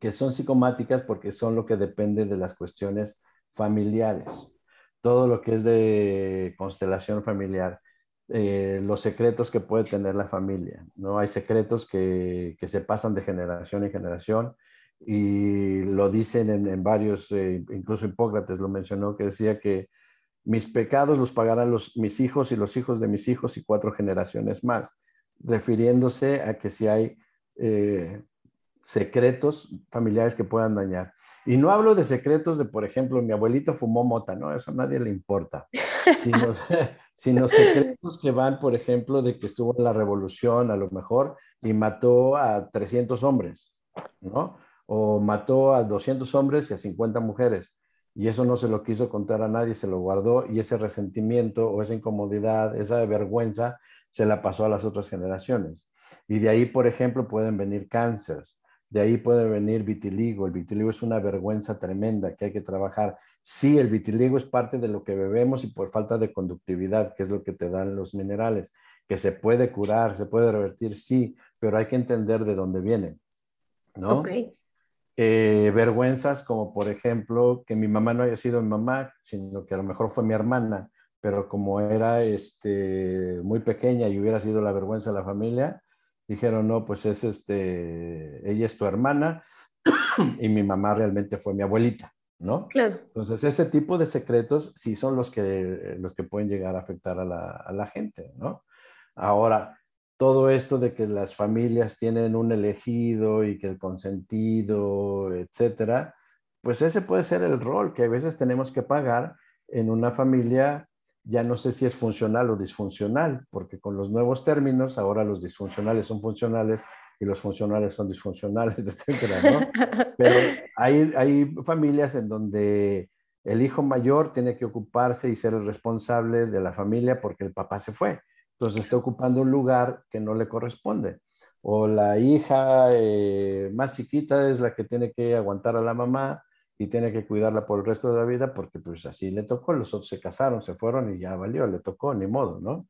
que son psicomáticas porque son lo que depende de las cuestiones familiares. Todo lo que es de constelación familiar, eh, los secretos que puede tener la familia. ¿no? Hay secretos que, se pasan de generación en generación y lo dicen en, varios, eh, incluso Hipócrates lo mencionó, que decía que mis pecados los pagarán los, mis hijos y los hijos de mis hijos y cuatro generaciones más, refiriéndose a que si hay eh, secretos familiares que puedan dañar. Y no hablo de secretos de, por ejemplo, mi abuelito fumó mota, no, eso a nadie le importa, sino, sino secretos que van, por ejemplo, de que estuvo en la revolución a lo mejor y mató a 300 hombres, ¿no? o mató a 200 hombres y a 50 mujeres. Y eso no se lo quiso contar a nadie, se lo guardó y ese resentimiento o esa incomodidad, esa vergüenza, se la pasó a las otras generaciones. Y de ahí, por ejemplo, pueden venir cánceres, De ahí puede venir vitiligo. El vitiligo es una vergüenza tremenda que hay que trabajar. Sí, el vitiligo es parte de lo que bebemos y por falta de conductividad, que es lo que te dan los minerales, que se puede curar, se puede revertir, sí, pero hay que entender de dónde viene. ¿no? Eh, vergüenzas como por ejemplo que mi mamá no haya sido mi mamá, sino que a lo mejor fue mi hermana, pero como era este, muy pequeña y hubiera sido la vergüenza de la familia, dijeron, no, pues es este, ella es tu hermana y mi mamá realmente fue mi abuelita, ¿no? Claro. Entonces, ese tipo de secretos sí son los que, los que pueden llegar a afectar a la, a la gente, ¿no? Ahora, todo esto de que las familias tienen un elegido y que el consentido, etcétera, pues ese puede ser el rol que a veces tenemos que pagar en una familia, ya no sé si es funcional o disfuncional, porque con los nuevos términos, ahora los disfuncionales son funcionales y los funcionales son disfuncionales, etcétera, ¿no? Pero hay, hay familias en donde el hijo mayor tiene que ocuparse y ser el responsable de la familia porque el papá se fue entonces está ocupando un lugar que no le corresponde. O la hija eh, más chiquita es la que tiene que aguantar a la mamá y tiene que cuidarla por el resto de la vida porque pues así le tocó, los otros se casaron, se fueron y ya valió, le tocó, ni modo, ¿no?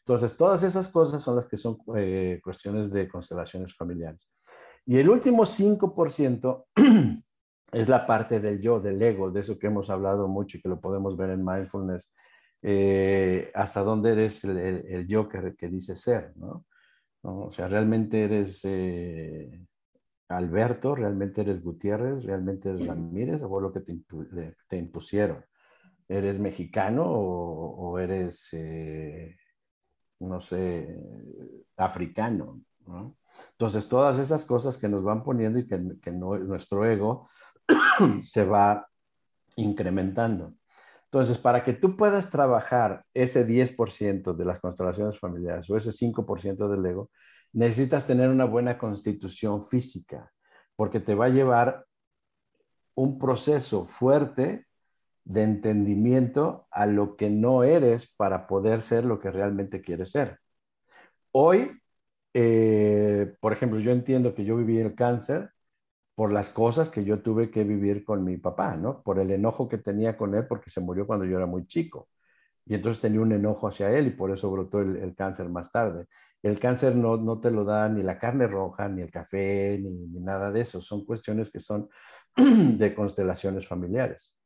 Entonces, todas esas cosas son las que son eh, cuestiones de constelaciones familiares. Y el último 5% es la parte del yo, del ego, de eso que hemos hablado mucho y que lo podemos ver en mindfulness eh, hasta dónde eres el, yo que, que dice ser, ¿no? O sea, realmente eres eh, Alberto, realmente eres Gutiérrez, realmente eres Ramírez, o lo que te, impusieron. ¿Eres mexicano o, eres, eh, no sé, africano? ¿no? Entonces, todas esas cosas que nos van poniendo y que, que nuestro ego se va incrementando. Entonces, para que tú puedas trabajar ese 10% de las constelaciones familiares o ese 5% del ego, necesitas tener una buena constitución física, porque te va a llevar un proceso fuerte de entendimiento a lo que no eres para poder ser lo que realmente quieres ser. Hoy, eh, por ejemplo, yo entiendo que yo viví el cáncer por las cosas que yo tuve que vivir con mi papá, ¿no? Por el enojo que tenía con él porque se murió cuando yo era muy chico. Y entonces tenía un enojo hacia él y por eso brotó el, cáncer más tarde. El cáncer no, no, te lo da ni la carne roja, ni el café, ni, nada de eso. Son cuestiones que son de constelaciones familiares.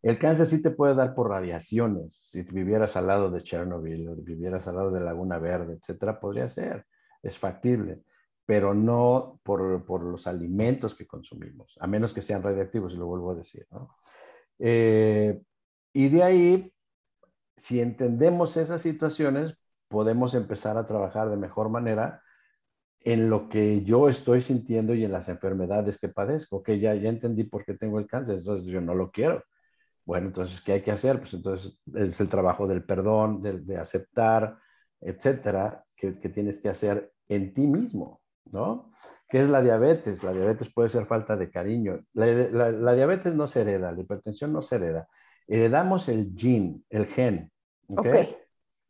El cáncer sí te puede dar por radiaciones. Si vivieras al lado de Chernobyl o vivieras al lado de Laguna Verde, etcétera, podría ser. Es factible pero no por, los alimentos que consumimos, a menos que sean radiactivos, y lo vuelvo a decir. Eh, y de ahí, si entendemos esas situaciones, podemos empezar a trabajar de mejor manera en lo que yo estoy sintiendo y en las enfermedades que padezco. Ok, ya, ya entendí por qué tengo el cáncer, entonces yo no lo quiero. Bueno, entonces, ¿qué hay que hacer? Pues entonces es el trabajo del perdón, de, aceptar, etcétera, que, que, tienes que hacer en ti mismo. ¿No? ¿Qué es la diabetes? La diabetes puede ser falta de cariño. La, diabetes no se hereda, la hipertensión no se hereda. Heredamos el gen, el gen,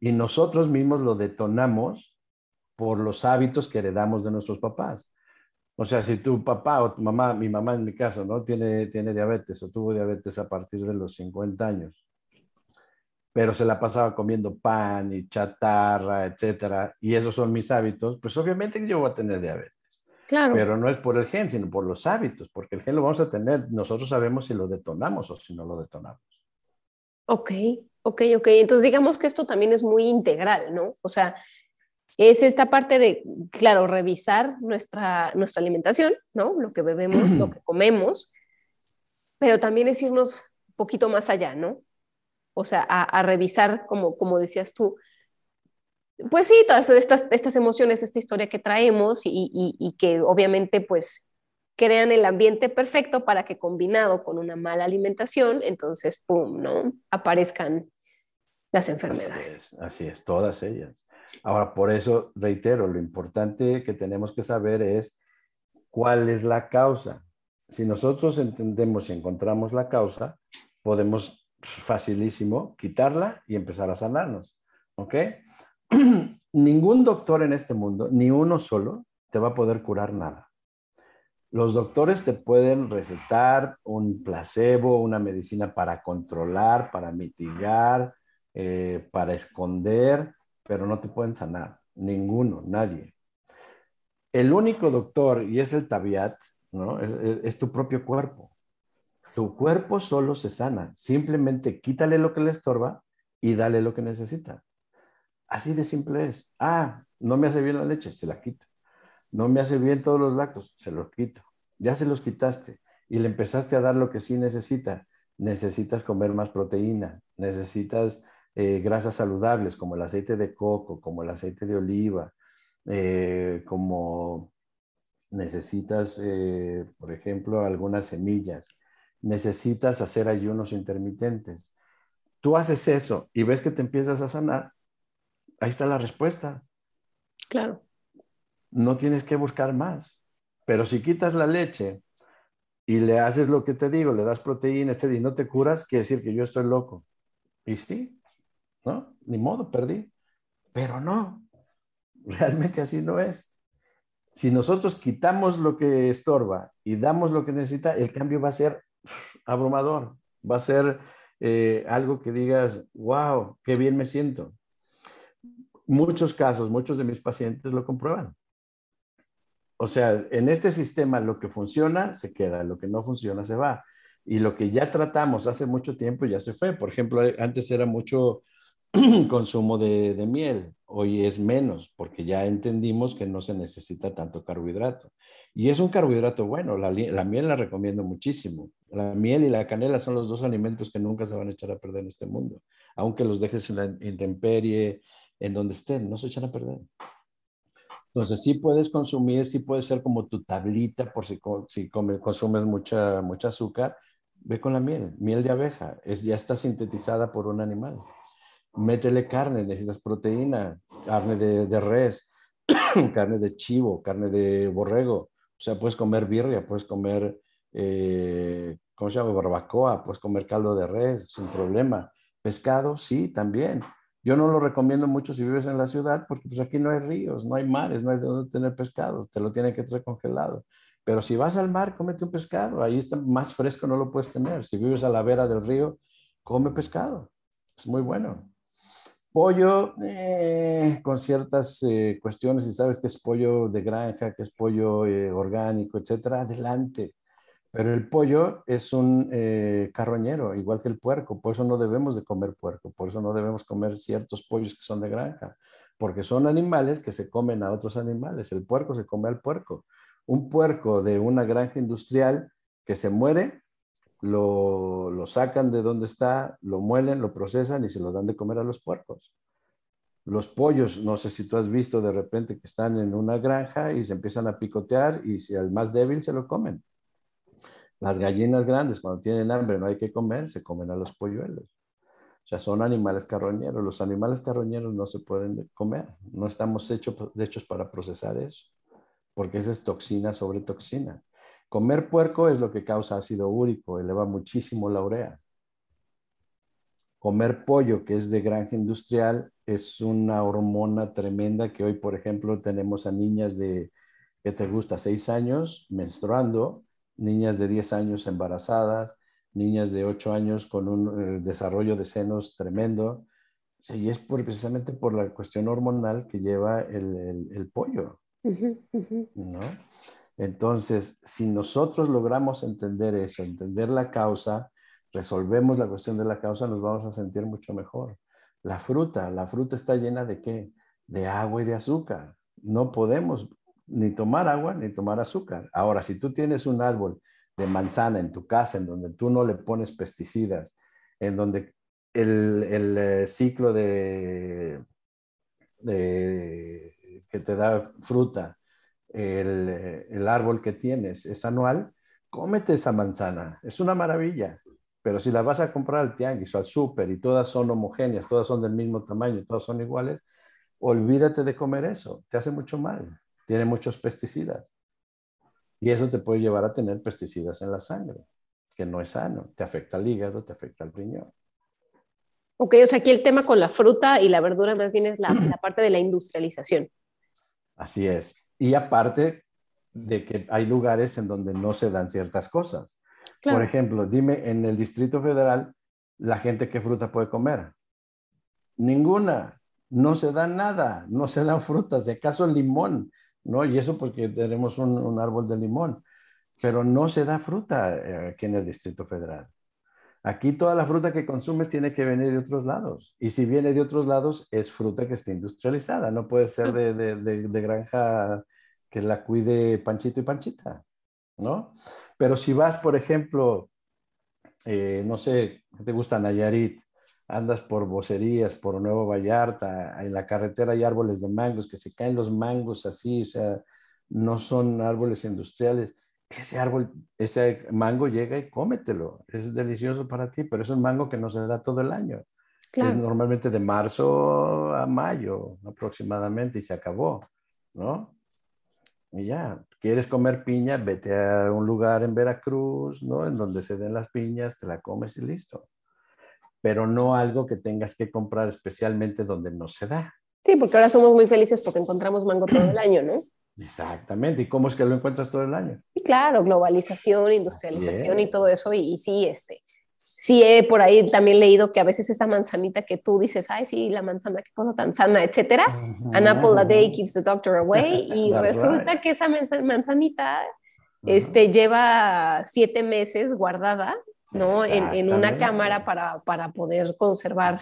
Y nosotros mismos lo detonamos por los hábitos que heredamos de nuestros papás. O sea, si tu papá o tu mamá, mi mamá en mi caso, ¿no? Tiene, tiene diabetes o tuvo diabetes a partir de los 50 años, pero se la pasaba comiendo pan y chatarra, etcétera, y esos son mis hábitos, pues obviamente yo voy a tener diabetes. Claro. Pero no es por el gen, sino por los hábitos, porque el gen lo vamos a tener, nosotros sabemos si lo detonamos o si no lo detonamos. Ok, ok, ok. Entonces digamos que esto también es muy integral, ¿no? O sea, es esta parte de, claro, revisar nuestra, nuestra alimentación, ¿no? Lo que bebemos, lo que comemos, pero también es irnos un poquito más allá, ¿no? O sea, a, revisar, como, como decías tú, pues sí, todas estas, estas emociones, esta historia que traemos y, que obviamente pues crean el ambiente perfecto para que combinado con una mala alimentación, entonces, ¡pum!, ¿no? Aparezcan las enfermedades. Así es, todas ellas. Ahora, por eso, reitero, lo importante que tenemos que saber es cuál es la causa. Si nosotros entendemos y encontramos la causa, podemos facilísimo quitarla y empezar a sanarnos. ¿Ok? Ningún doctor en este mundo, ni uno solo, te va a poder curar nada. Los doctores te pueden recetar un placebo, una medicina para controlar, para mitigar, eh, para esconder, pero no te pueden sanar. Ninguno, nadie. El único doctor, y es el tabiat, ¿no? es tu propio cuerpo. Tu cuerpo solo se sana. Simplemente quítale lo que le estorba y dale lo que necesita. Así de simple es. Ah, no me hace bien la leche, se la quita. No me hace bien todos los lactos, se los quito. Ya se los quitaste y le empezaste a dar lo que sí necesita. Necesitas comer más proteína, necesitas eh, grasas saludables como el aceite de coco, como el aceite de oliva, eh, como necesitas, eh, por ejemplo, algunas semillas. Necesitas hacer ayunos intermitentes. Tú haces eso y ves que te empiezas a sanar, ahí está la respuesta. Claro. No tienes que buscar más. Pero si quitas la leche y le haces lo que te digo, le das proteína, etc., y no te curas, quiere decir que yo estoy loco. Y sí, ¿no? Ni modo, perdí. Pero no, realmente así no es. Si nosotros quitamos lo que estorba y damos lo que necesita, el cambio va a ser abrumador, va a ser eh, algo que digas, wow, qué bien me siento muchos casos, muchos de mis pacientes lo comprueban. O sea, en este sistema lo que funciona se queda, lo que no funciona se va. Y lo que ya tratamos hace mucho tiempo ya se fue. Por ejemplo, antes era mucho consumo de, miel, hoy es menos, porque ya entendimos que no se necesita tanto carbohidrato. Y es un carbohidrato bueno, la, la, miel la recomiendo muchísimo. La miel y la canela son los dos alimentos que nunca se van a echar a perder en este mundo, aunque los dejes en la intemperie, en donde estén, no se echan a perder. Entonces, sí puedes consumir, sí puede ser como tu tablita por si, si consumes mucha, mucha azúcar, ve con la miel, miel de abeja, es, ya está sintetizada por un animal. Métele carne, necesitas proteína, carne de, res, carne de chivo, carne de borrego. O sea, puedes comer birria, puedes comer, eh, ¿cómo se llama? Barbacoa, puedes comer caldo de res sin problema. Pescado, sí, también. Yo no lo recomiendo mucho si vives en la ciudad porque pues aquí no hay ríos, no hay mares, no hay de dónde tener pescado, te lo tienen que traer congelado. Pero si vas al mar, cómete un pescado, ahí está más fresco, no lo puedes tener. Si vives a la vera del río, come pescado, es muy bueno. Pollo, eh, con ciertas eh, cuestiones, si sabes que es pollo de granja, que es pollo eh, orgánico, etcétera, adelante. Pero el pollo es un carroñero, igual que el puerco, por eso no debemos de comer puerco, por eso no debemos comer ciertos pollos que son de granja, porque son animales que se comen a otros animales. El puerco se come al puerco. Un puerco de una granja industrial que se muere, lo, lo sacan de donde está, lo muelen, lo procesan y se lo dan de comer a los puercos. Los pollos, no sé si tú has visto de repente que están en una granja y se empiezan a picotear y si al más débil se lo comen. Las gallinas grandes, cuando tienen hambre, no hay que comer, se comen a los polluelos. O sea, son animales carroñeros. Los animales carroñeros no se pueden comer. No estamos hechos, hechos para procesar eso, porque esa es toxina sobre toxina. Comer puerco es lo que causa ácido úrico, eleva muchísimo la urea. Comer pollo, que es de granja industrial, es una hormona tremenda que hoy, por ejemplo, tenemos a niñas de, que te gusta, seis años menstruando niñas de 10 años embarazadas, niñas de 8 años con un eh, desarrollo de senos tremendo. y es precisamente por la cuestión hormonal que lleva el, pollo. ¿no? Entonces, si nosotros logramos entender eso, entender la causa, resolvemos la cuestión de la causa, nos vamos a sentir mucho mejor. La fruta, la fruta está llena de qué? De agua y de azúcar. No podemos ni tomar agua ni tomar azúcar. Ahora, si tú tienes un árbol de manzana en tu casa en donde tú no le pones pesticidas, en donde el, eh, ciclo de, que te da fruta, el, árbol que tienes es anual, cómete esa manzana, es una maravilla. Pero si la vas a comprar al tianguis o al súper y todas son homogéneas, todas son del mismo tamaño, todas son iguales, olvídate de comer eso, te hace mucho mal tiene muchos pesticidas. Y eso te puede llevar a tener pesticidas en la sangre, que no es sano. Te afecta al hígado, te afecta al riñón. Ok, o sea, aquí el tema con la fruta y la verdura más bien es la, parte de la industrialización. Así es. Y aparte, de que hay lugares en donde no se dan ciertas cosas. Por ejemplo, dime, en el Distrito Federal, la gente qué fruta puede comer. Ninguna. No se da nada. No se dan frutas. Si acaso el limón, ¿no? Y eso porque tenemos un, árbol de limón. Pero no se da fruta eh, aquí en el Distrito Federal. Aquí toda la fruta que consumes tiene que venir de otros lados. Y si viene de otros lados, es fruta que está industrializada. No puede ser de, de granja que la cuide Panchito y Panchita, ¿no? Pero si vas, por ejemplo, eh, no sé, te gusta Nayarit? Andas por Vocerías, por Nuevo Vallarta, en la carretera hay árboles de mangos, que se caen los mangos así, o sea, no son árboles industriales. Ese árbol, ese mango llega y cómetelo, es delicioso para ti, pero es un mango que no se da todo el año. Es normalmente de marzo a mayo aproximadamente y se acabó, ¿no? Y ya, ¿quieres comer piña? Vete a un lugar en Veracruz, ¿no? En donde se den las piñas, te la comes y listo. Pero no algo que tengas que comprar especialmente donde no se da. Sí, porque ahora somos muy felices porque encontramos mango todo el año, ¿no? Exactamente. ¿Y cómo es que lo encuentras todo el año? Claro, globalización, industrialización y todo eso. Y, y sí, este, sí he por ahí también leído que a veces esta manzanita que tú dices, ay, sí, la manzana, qué cosa tan sana, etcétera, an apple a day keeps the doctor away, y resulta que esa manzanita este, lleva siete meses guardada, ¿no? En, en, una cámara para, para poder conservar,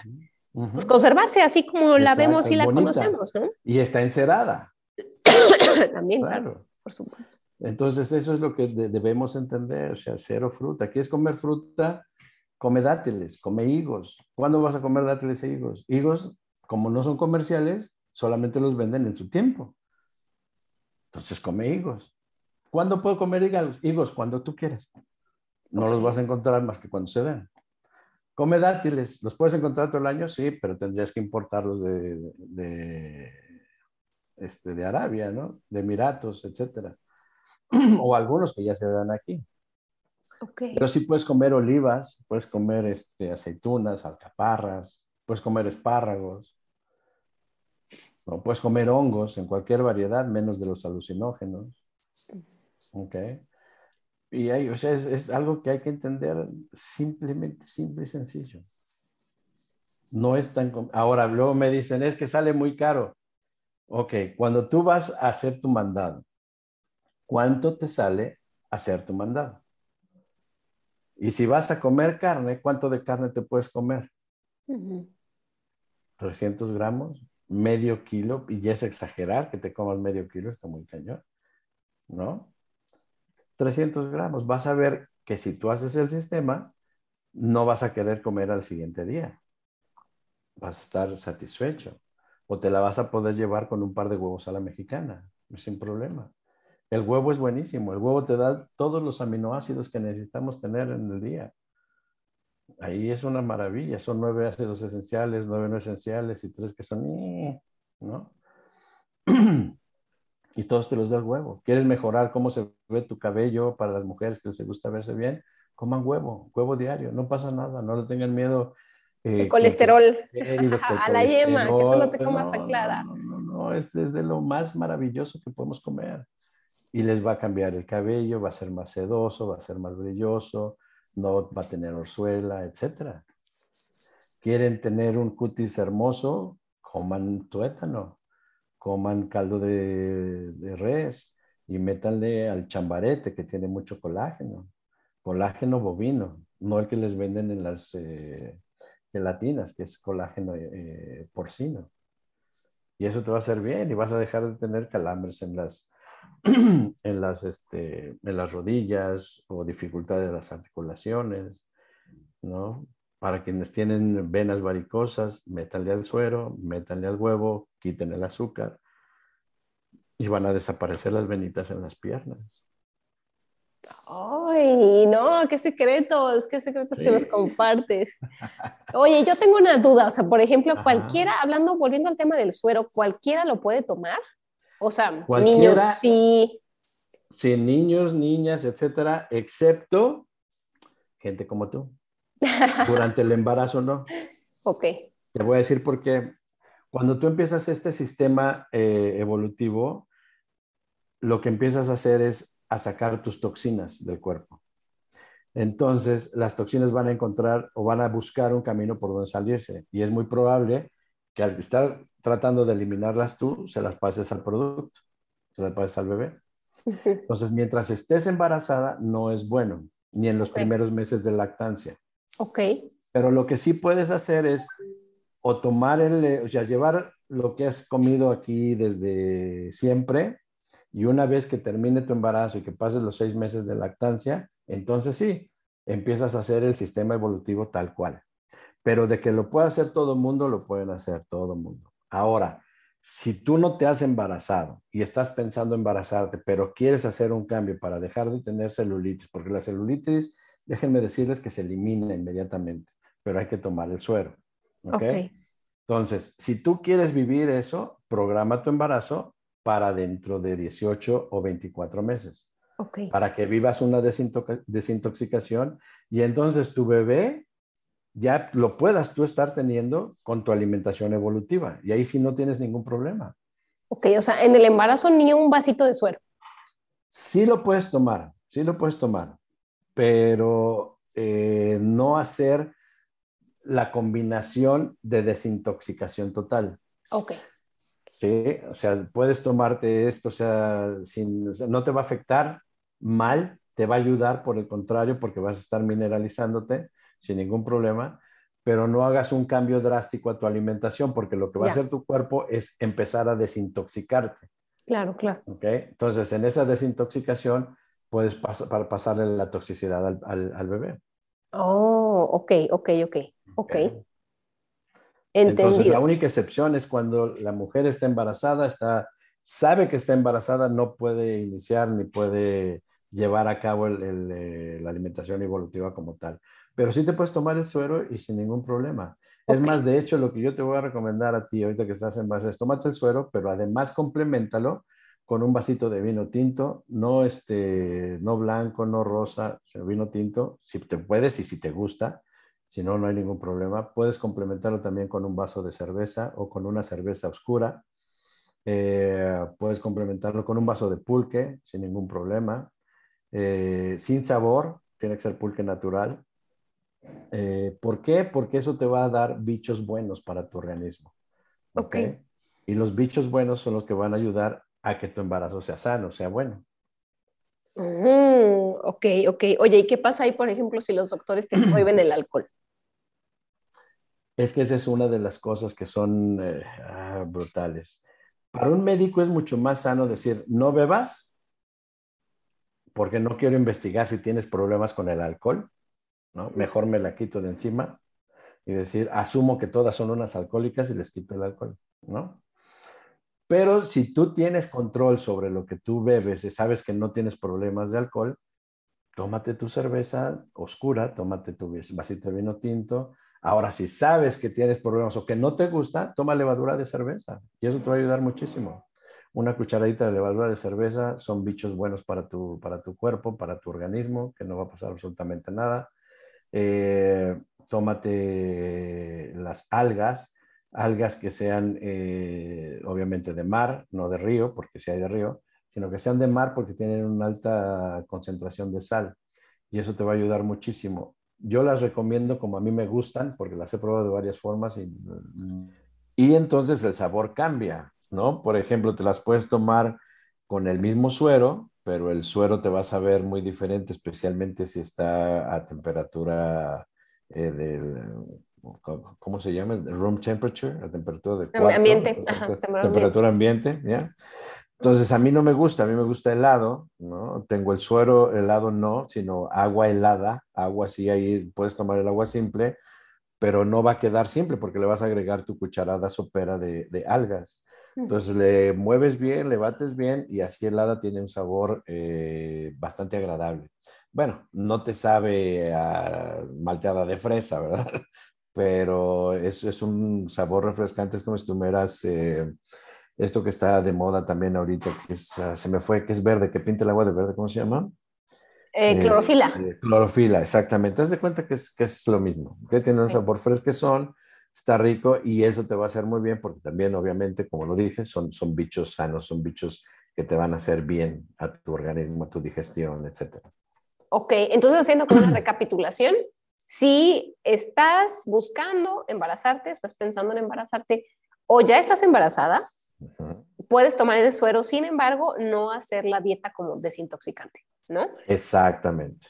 pues, conservarse así como la vemos y la conocemos, ¿no? Y está encerada. también, claro. por supuesto. Entonces, eso es lo que debemos entender, o sea, cero fruta. ¿Quieres comer fruta? come dátiles, come higos. ¿Cuándo vas a comer dátiles e higos? Higos, como no son comerciales, solamente los venden en su tiempo. Entonces come higos. ¿Cuándo puedo comer higos? Higos, cuando tú quieras. No los vas a encontrar más que cuando se den. Come dátiles, ¿los puedes encontrar todo el año? Sí, pero tendrías que importarlos de, de, este, de Arabia, ¿no? De Emiratos, etcétera. o algunos que ya se dan aquí. Pero sí puedes comer olivas, puedes comer este, aceitunas, alcaparras, puedes comer espárragos, no, puedes comer hongos en cualquier variedad, menos de los alucinógenos. Okay. Y ahí, o sea, es, es, algo que hay que entender simplemente, simple y sencillo. No es tan... Ahora, luego me dicen, es que sale muy caro. Ok, cuando tú vas a hacer tu mandado, ¿cuánto te sale hacer tu mandado? Y si vas a comer carne, ¿cuánto de carne te puedes comer? 300 gramos, medio kilo, y ya es exagerar que te comas medio kilo, está muy cañón, ¿no? 300 gramos. Vas a ver que si tú haces el sistema, no vas a querer comer al siguiente día. Vas a estar satisfecho. O te la vas a poder llevar con un par de huevos a la mexicana, sin problema. El huevo es buenísimo. El huevo te da todos los aminoácidos que necesitamos tener en el día. Ahí es una maravilla. Son nueve ácidos esenciales, nueve no esenciales y tres que son, ¿no? y todos te los da el huevo. ¿Quieres mejorar cómo se ve tu cabello para las mujeres que les gusta verse bien? Coman huevo, huevo diario. No pasa nada. No le tengan miedo. Eh, el colesterol. a la yema, que solo te comas no, clara. No, no, no, es de lo más maravilloso que podemos comer y les va a cambiar el cabello, va a ser más sedoso, va a ser más brilloso, no va a tener orzuela, etc. Quieren tener un cutis hermoso, coman tuétano, coman caldo de, res y métanle al chambarete que tiene mucho colágeno, colágeno bovino, no el que les venden en las eh, gelatinas, que es colágeno eh, porcino. Y eso te va a hacer bien y vas a dejar de tener calambres en las en las, este, en las rodillas o dificultades de las articulaciones, ¿no? Para quienes tienen venas varicosas, métanle al suero, métanle al huevo, quiten el azúcar y van a desaparecer las venitas en las piernas. Ay, no, qué secretos, qué secretos que nos compartes. Oye, yo tengo una duda, o sea, por ejemplo, cualquiera, hablando, volviendo al tema del suero, ¿cualquiera lo puede tomar? O sea, niños sí. Sí, niños, niñas, etcétera, excepto gente como tú. Durante el embarazo no. Ok. Te voy a decir por qué. Cuando tú empiezas este sistema eh, evolutivo, lo que empiezas a hacer es a sacar tus toxinas del cuerpo. Entonces, las toxinas van a encontrar o van a buscar un camino por donde salirse. Y es muy probable que al estar tratando de eliminarlas tú, se las pases al producto, se las pases al bebé. Entonces, mientras estés embarazada, no es bueno, ni en los primeros meses de lactancia. Ok. Pero lo que sí puedes hacer es o tomar el, o sea, llevar lo que has comido aquí desde siempre y una vez que termine tu embarazo y que pases los seis meses de lactancia, entonces sí, empiezas a hacer el sistema evolutivo tal cual. Pero de que lo puede hacer todo el mundo, lo pueden hacer todo el mundo. Ahora, si tú no te has embarazado y estás pensando embarazarte, pero quieres hacer un cambio para dejar de tener celulitis, porque la celulitis, déjenme decirles que se elimina inmediatamente, pero hay que tomar el suero. Entonces, si tú quieres vivir eso, programa tu embarazo para dentro de 18 o 24 meses. Okay. Para que vivas una desintoxicación y entonces tu bebé ya lo puedas tú estar teniendo con tu alimentación evolutiva. Y ahí sí no tienes ningún problema. Ok, o sea, en el embarazo ni un vasito de suero. Sí lo puedes tomar, sí lo puedes tomar, pero eh, no hacer la combinación de desintoxicación total. Ok. Sí, o sea, puedes tomarte esto, o sea, sin, no te va a afectar mal, te va a ayudar por el contrario, porque vas a estar mineralizándote sin ningún problema, pero no hagas un cambio drástico a tu alimentación, porque lo que va a hacer tu cuerpo es empezar a desintoxicarte. Claro, claro. ¿Okay? Entonces, en esa desintoxicación puedes para pasarle la toxicidad al, al, al, bebé. Oh, ok, ok, ok, ok. okay. Entonces, la única excepción es cuando la mujer está embarazada, está, sabe que está embarazada, no puede iniciar ni puede llevar a cabo el, el, eh, la alimentación evolutiva como tal. Pero sí te puedes tomar el suero y sin ningún problema. Okay. Es más, de hecho, lo que yo te voy a recomendar a ti ahorita que estás en base es tómate el suero, pero además complementalo con un vasito de vino tinto, no, este, no blanco, no rosa, sino vino tinto, si te puedes y si te gusta si no, no hay ningún problema. Puedes complementarlo también con un vaso de cerveza o con una cerveza oscura. Eh, puedes complementarlo con un vaso de pulque sin ningún problema. Eh, sin sabor, tiene que ser pulque natural. Eh, ¿Por qué? Porque eso te va a dar bichos buenos para tu organismo. Ok. okay. Y los bichos buenos son los que van a ayudar a que tu embarazo sea sano, sea bueno. Mm, ok, ok. Oye, ¿y qué pasa ahí, por ejemplo, si los doctores te prohíben el alcohol? Es que esa es una de las cosas que son eh, ah, brutales. Para un médico es mucho más sano decir, no bebas, porque no quiero investigar si tienes problemas con el alcohol, ¿no? Mejor me la quito de encima y decir, asumo que todas son unas alcohólicas y les quito el alcohol, ¿no? Pero si tú tienes control sobre lo que tú bebes y sabes que no tienes problemas de alcohol, tómate tu cerveza oscura, tómate tu vasito de vino tinto. Ahora, si sabes que tienes problemas o que no te gusta, toma levadura de cerveza y eso te va a ayudar muchísimo. Una cucharadita de levadura de cerveza son bichos buenos para tu, para tu cuerpo, para tu organismo, que no va a pasar absolutamente nada. Eh, tómate las algas, algas que sean eh, obviamente de mar, no de río, porque si hay de río, sino que sean de mar porque tienen una alta concentración de sal y eso te va a ayudar muchísimo. Yo las recomiendo como a mí me gustan porque las he probado de varias formas y, y entonces el sabor cambia, ¿no? Por ejemplo, te las puedes tomar con el mismo suero, pero el suero te va a saber muy diferente, especialmente si está a temperatura eh, del, ¿cómo se llama? Room temperature, la temperatura de cuarto, ambiente. Ajá, temperatura ambiente, ¿ya? Entonces, a mí no me gusta, a mí me gusta helado, ¿no? Tengo el suero, helado no, sino agua helada, agua sí, ahí puedes tomar el agua simple, pero no va a quedar simple porque le vas a agregar tu cucharada sopera de, de algas. Entonces, le mueves bien, le bates bien y así helada tiene un sabor eh, bastante agradable. Bueno, no te sabe a malteada de fresa, ¿verdad? Pero es, es un sabor refrescante, es como si tuvieras eh, esto que está de moda también ahorita, que es, uh, se me fue, que es verde, que pinta el agua de verde, ¿cómo se llama? Eh, clorofila. Es, eh, clorofila, exactamente. Haz de cuenta que es, que es lo mismo, que tiene un sabor fresquezón, está rico y eso te va a hacer muy bien porque también, obviamente, como lo dije, son, son bichos sanos, son bichos que te van a hacer bien a tu organismo, a tu digestión, etc. Ok, entonces haciendo como una recapitulación, si estás buscando embarazarte, estás pensando en embarazarte o ya estás embarazada, puedes tomar el suero, sin embargo, no hacer la dieta como desintoxicante, ¿no? Exactamente.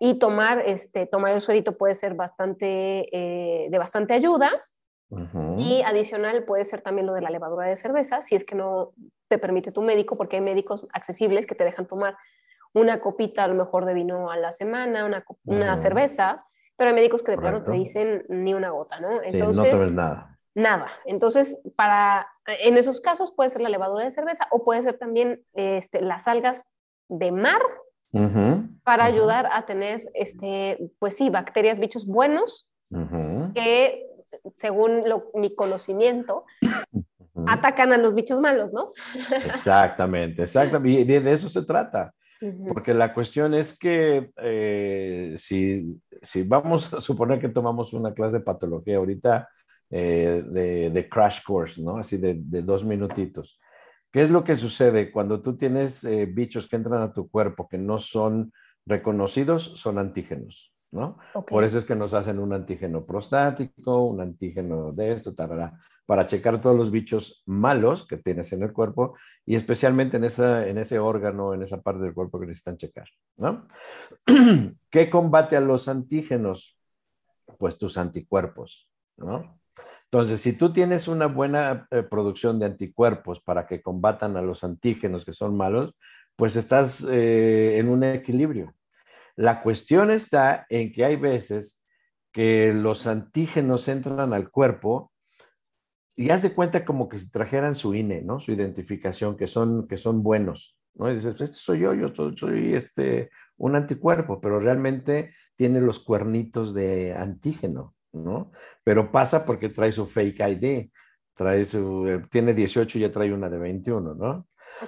Y tomar, este, tomar el suerito puede ser bastante, eh, de bastante ayuda. Y adicional puede ser también lo de la levadura de cerveza, si es que no te permite tu médico, porque hay médicos accesibles que te dejan tomar una copita a lo mejor de vino a la semana, una, una cerveza, pero hay médicos que de plano te dicen ni una gota, ¿no? Entonces, no tomes nada. Nada. Entonces, para, en esos casos puede ser la levadura de cerveza o puede ser también este, las algas de mar para ayudar a tener, este, pues sí, bacterias, bichos buenos que, según mi conocimiento, atacan a los bichos malos, ¿no? Exactamente, exactamente. Y de eso se trata. Porque la cuestión es que eh, si, si, vamos a suponer que tomamos una clase de patología ahorita eh, de, de, crash course, ¿no? Así de, de, dos minutitos. ¿Qué es lo que sucede cuando tú tienes eh, bichos que entran a tu cuerpo que no son reconocidos? Son antígenos. Por eso es que nos hacen un antígeno prostático, un antígeno de esto, para checar todos los bichos malos que tienes en el cuerpo y especialmente en, esa, en ese órgano, en esa parte del cuerpo que necesitan checar, ¿no? ¿Qué combate a los antígenos? Pues tus anticuerpos, ¿no? Entonces, si tú tienes una buena eh, producción de anticuerpos para que combatan a los antígenos que son malos, pues estás eh, en un equilibrio. La cuestión está en que hay veces que los antígenos entran al cuerpo y haz de cuenta como que si trajeran su INE, ¿no? Su identificación, que son, que son buenos, ¿no? Y dices, este soy yo, yo soy este, un anticuerpo, pero realmente tiene los cuernitos de antígeno, ¿no? Pero pasa porque trae su fake ID, trae su, eh, tiene 18 y ya trae una de 21, ¿no?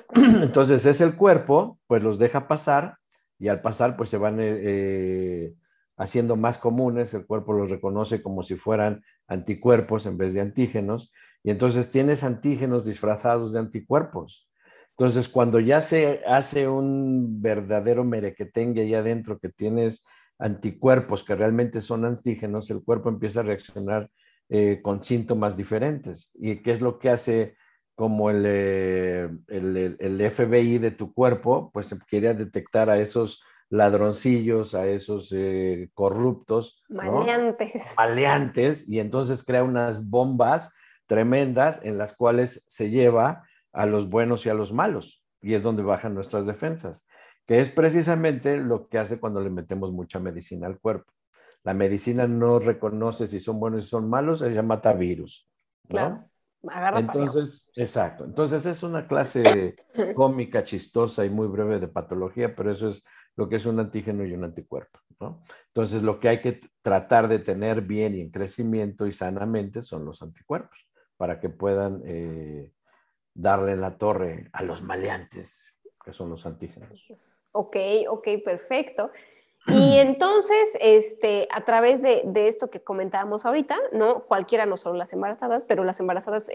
Entonces es el cuerpo, pues los deja pasar y al pasar pues se van eh, haciendo más comunes, el cuerpo los reconoce como si fueran anticuerpos en vez de antígenos y entonces tienes antígenos disfrazados de anticuerpos. Entonces cuando ya se hace un verdadero merequetengue ahí adentro que tienes anticuerpos que realmente son antígenos, el cuerpo empieza a reaccionar eh, con síntomas diferentes. ¿Y qué es lo que hace como eh, el, el, FBI de tu cuerpo, pues quería detectar a esos ladroncillos, a esos eh, corruptos. Maleantes. Maleantes, y entonces crea unas bombas tremendas en las cuales se lleva a los buenos y a los malos, y es donde bajan nuestras defensas, que es precisamente lo que hace cuando le metemos mucha medicina al cuerpo. La medicina no reconoce si son buenos y son malos, ella mata virus. Claro. Entonces, exacto. Entonces es una clase cómica, chistosa y muy breve de patología, pero eso es lo que es un antígeno y un anticuerpo, ¿no? Entonces lo que hay que tratar de tener bien y en crecimiento y sanamente son los anticuerpos para que puedan eh, darle la torre a los maleantes, que son los antígenos. Ok, ok, perfecto. Y entonces, este, a través de, esto que comentábamos ahorita, ¿no? Cualquiera, no solo las embarazadas, pero las embarazadas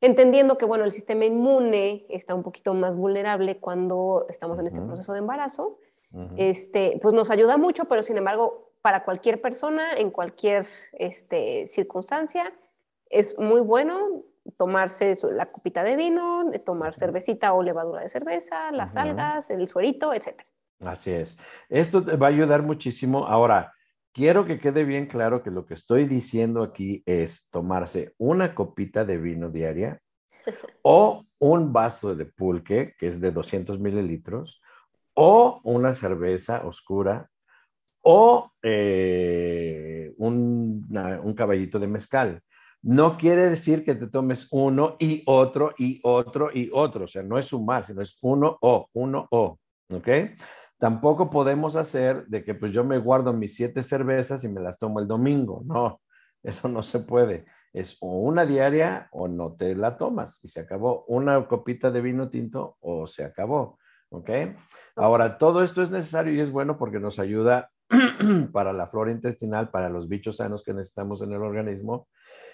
entendiendo que, bueno, el sistema inmune está un poquito más vulnerable cuando estamos en este proceso de embarazo, este, pues nos ayuda mucho, pero sin embargo, para cualquier persona, en cualquier este, circunstancia, es muy bueno tomarse la copita de vino, tomar cervecita o levadura de cerveza, las algas, el suerito, etcétera. Así es. Esto te va a ayudar muchísimo. Ahora, quiero que quede bien claro que lo que estoy diciendo aquí es tomarse una copita de vino diaria o un vaso de pulque, que es de 200 mililitros, o una cerveza oscura, o eh, un, un caballito de mezcal. No quiere decir que te tomes uno y otro y otro y otro. O sea, no es sumar, sino es uno o, uno o. ¿Ok? Tampoco podemos hacer de que pues yo me guardo mis siete cervezas y me las tomo el domingo. No, eso no se puede. Es o una diaria o no te la tomas y se acabó. Una copita de vino tinto o se acabó. ¿Ok? Ahora, todo esto es necesario y es bueno porque nos ayuda para la flora intestinal, para los bichos sanos que necesitamos en el organismo.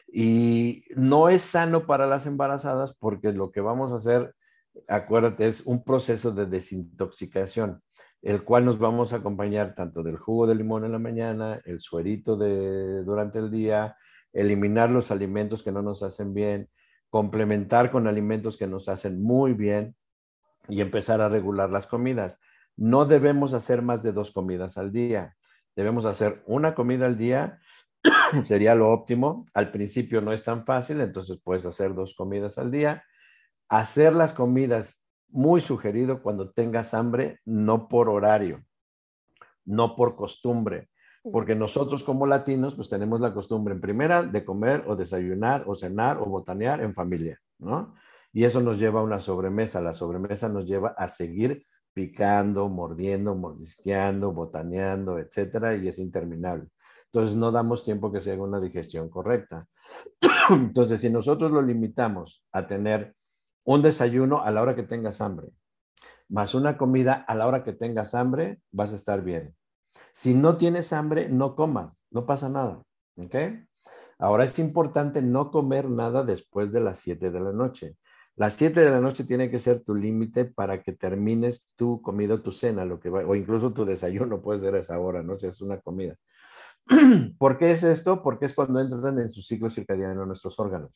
Y no es sano para las embarazadas porque lo que vamos a hacer acuérdate, es un proceso de desintoxicación, el cual nos vamos a acompañar tanto del jugo de limón en la mañana, el suerito de, durante el día, eliminar los alimentos que no nos hacen bien, complementar con alimentos que nos hacen muy bien y empezar a regular las comidas. No debemos hacer más de dos comidas al día. Debemos hacer una comida al día, sería lo óptimo. Al principio no es tan fácil, entonces puedes hacer dos comidas al día. Hacer las comidas muy sugerido cuando tengas hambre, no por horario, no por costumbre, porque nosotros como latinos pues tenemos la costumbre en primera de comer o desayunar o cenar o botanear en familia, ¿no? Y eso nos lleva a una sobremesa, la sobremesa nos lleva a seguir picando, mordiendo, mordisqueando, botaneando, etcétera, y es interminable. Entonces no damos tiempo que se haga una digestión correcta. Entonces, si nosotros lo limitamos a tener un desayuno a la hora que tengas hambre, más una comida a la hora que tengas hambre, vas a estar bien. Si no tienes hambre, no comas, no pasa nada. ¿Ok? Ahora es importante no comer nada después de las 7 de la noche. Las 7 de la noche tiene que ser tu límite para que termines tu comida, tu cena, lo que o incluso tu desayuno puede ser a esa hora, ¿no? Si es una comida. ¿Por qué es esto? Porque es cuando entran en su ciclo circadiano nuestros órganos.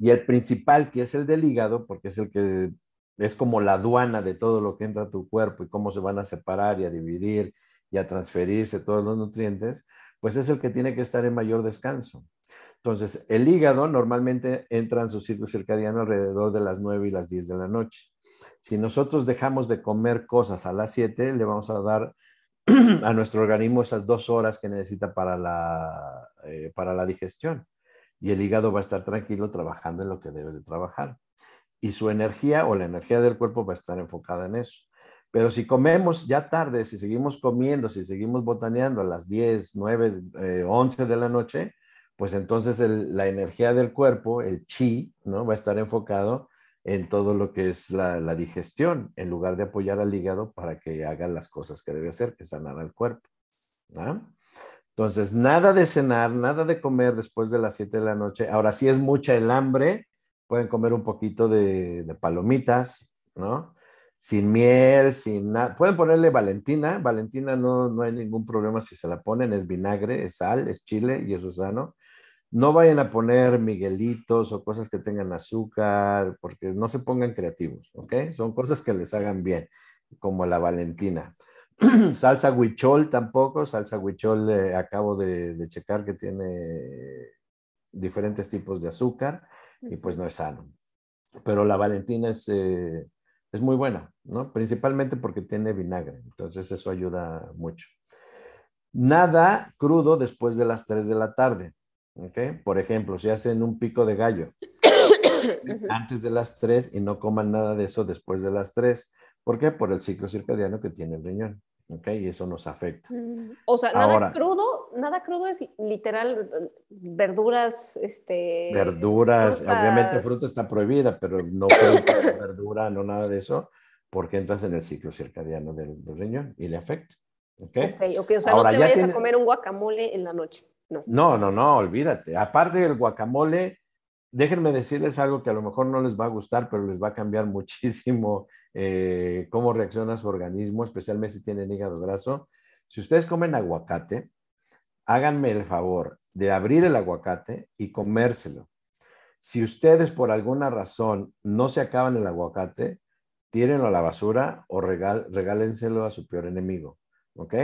Y el principal, que es el del hígado, porque es el que es como la aduana de todo lo que entra a tu cuerpo y cómo se van a separar y a dividir y a transferirse todos los nutrientes, pues es el que tiene que estar en mayor descanso. Entonces, el hígado normalmente entra en su ciclo circadiano alrededor de las 9 y las 10 de la noche. Si nosotros dejamos de comer cosas a las 7, le vamos a dar a nuestro organismo esas dos horas que necesita para la, eh, para la digestión y el hígado va a estar tranquilo trabajando en lo que debe de trabajar. Y su energía o la energía del cuerpo va a estar enfocada en eso. Pero si comemos ya tarde, si seguimos comiendo, si seguimos botaneando a las 10, 9, 11 de la noche, pues entonces la energía del cuerpo, el chi, ¿no? va a estar enfocado en todo lo que es la, la, digestión, en lugar de apoyar al hígado para que haga las cosas que debe hacer, que sanar al cuerpo. ¿no? Entonces, nada de cenar, nada de comer después de las 7 de la noche. Ahora, si es mucha el hambre, pueden comer un poquito de, palomitas, ¿no? Sin miel, sin nada. Pueden ponerle Valentina. Valentina no, no hay ningún problema si se la ponen. Es vinagre, es sal, es chile y eso es sano. No vayan a poner miguelitos o cosas que tengan azúcar, porque no se pongan creativos, ¿ok? Son cosas que les hagan bien, como la Valentina. salsa huichol tampoco, salsa huichol eh, acabo de, checar que tiene diferentes tipos de azúcar y pues no es sano. Pero la Valentina es, eh, es muy buena, ¿no? Principalmente porque tiene vinagre, entonces eso ayuda mucho. Nada crudo después de las 3 de la tarde, ¿ok? Por ejemplo, si hacen un pico de gallo antes de las 3 y no coman nada de eso después de las 3. ¿Por qué? Por el ciclo circadiano que tiene el riñón. ¿Ok? Y eso nos afecta. Mm, o sea, nada crudo, nada crudo es literal verduras, este... Verduras, obviamente fruta está prohibida, pero no fruta, verdura, no nada de eso, porque entras en el ciclo circadiano del, riñón y le afecta. ¿Ok? Ok, o sea, no te vayas a comer un guacamole en la noche. No. no, no, no, olvídate. Aparte del guacamole, déjenme decirles algo que a lo mejor no les va a gustar, pero les va a cambiar muchísimo eh, cómo reacciona su organismo, especialmente si tienen hígado graso. Si ustedes comen aguacate, háganme el favor de abrir el aguacate y comérselo. Si ustedes por alguna razón no se acaban el aguacate, tírenlo a la basura o regálenselo a su peor enemigo. ¿Ok?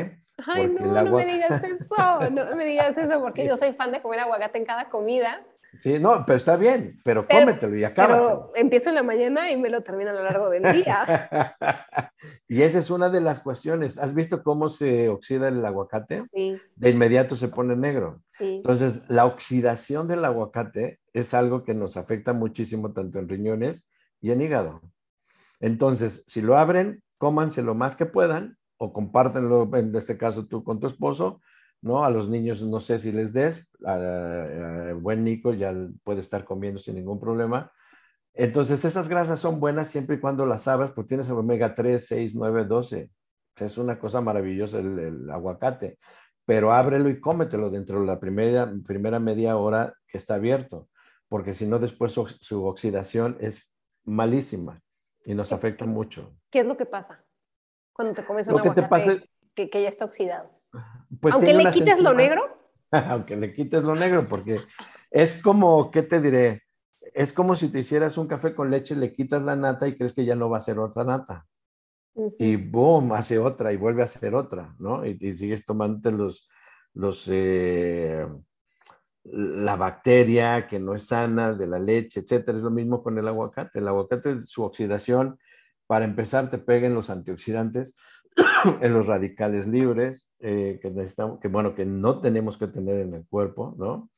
Ay, no, no me digas eso, no me digas eso, porque yo soy fan de comer aguacate en cada comida. Sí, no, pero está bien, pero, cómetelo y acábatelo. Pero empiezo en la mañana y me lo termino a lo largo del día. y esa es una de las cuestiones. ¿Has visto cómo se oxida el aguacate? Sí. De inmediato se pone negro. Sí. Entonces, la oxidación del aguacate es algo que nos afecta muchísimo tanto en riñones y en hígado. Entonces, si lo abren, cómanse lo más que puedan o compártenlo, en este caso tú con tu esposo, ¿no? A los niños no sé si les des, a, buen Nico ya puede estar comiendo sin ningún problema. Entonces, esas grasas son buenas siempre y cuando las abras, porque tienes omega 3, 6, 9, 12. Es una cosa maravillosa el, aguacate, pero ábrelo y cómetelo dentro de la primera, primera media hora que está abierto, porque si no, después su, su oxidación es malísima. y nos afecta mucho. ¿Qué es lo que pasa cuando te comes un lo que te pasa... que, que, ya está oxidado? Pues Aunque le quites lo negro. Aunque le quites lo negro, porque es como, ¿qué te diré? Es como si te hicieras un café con leche, le quitas la nata y crees que ya no va a ser otra nata. Y boom, hace otra y vuelve a hacer otra, ¿no? Y, sigues tomando los, los, eh, la bacteria que no es sana de la leche, etcétera. Es lo mismo con el aguacate. El aguacate, su oxidación, para empezar, te pega en los antioxidantes, en los radicales libres, eh, que necesitamos, que bueno, que no tenemos que tener en el cuerpo, ¿no?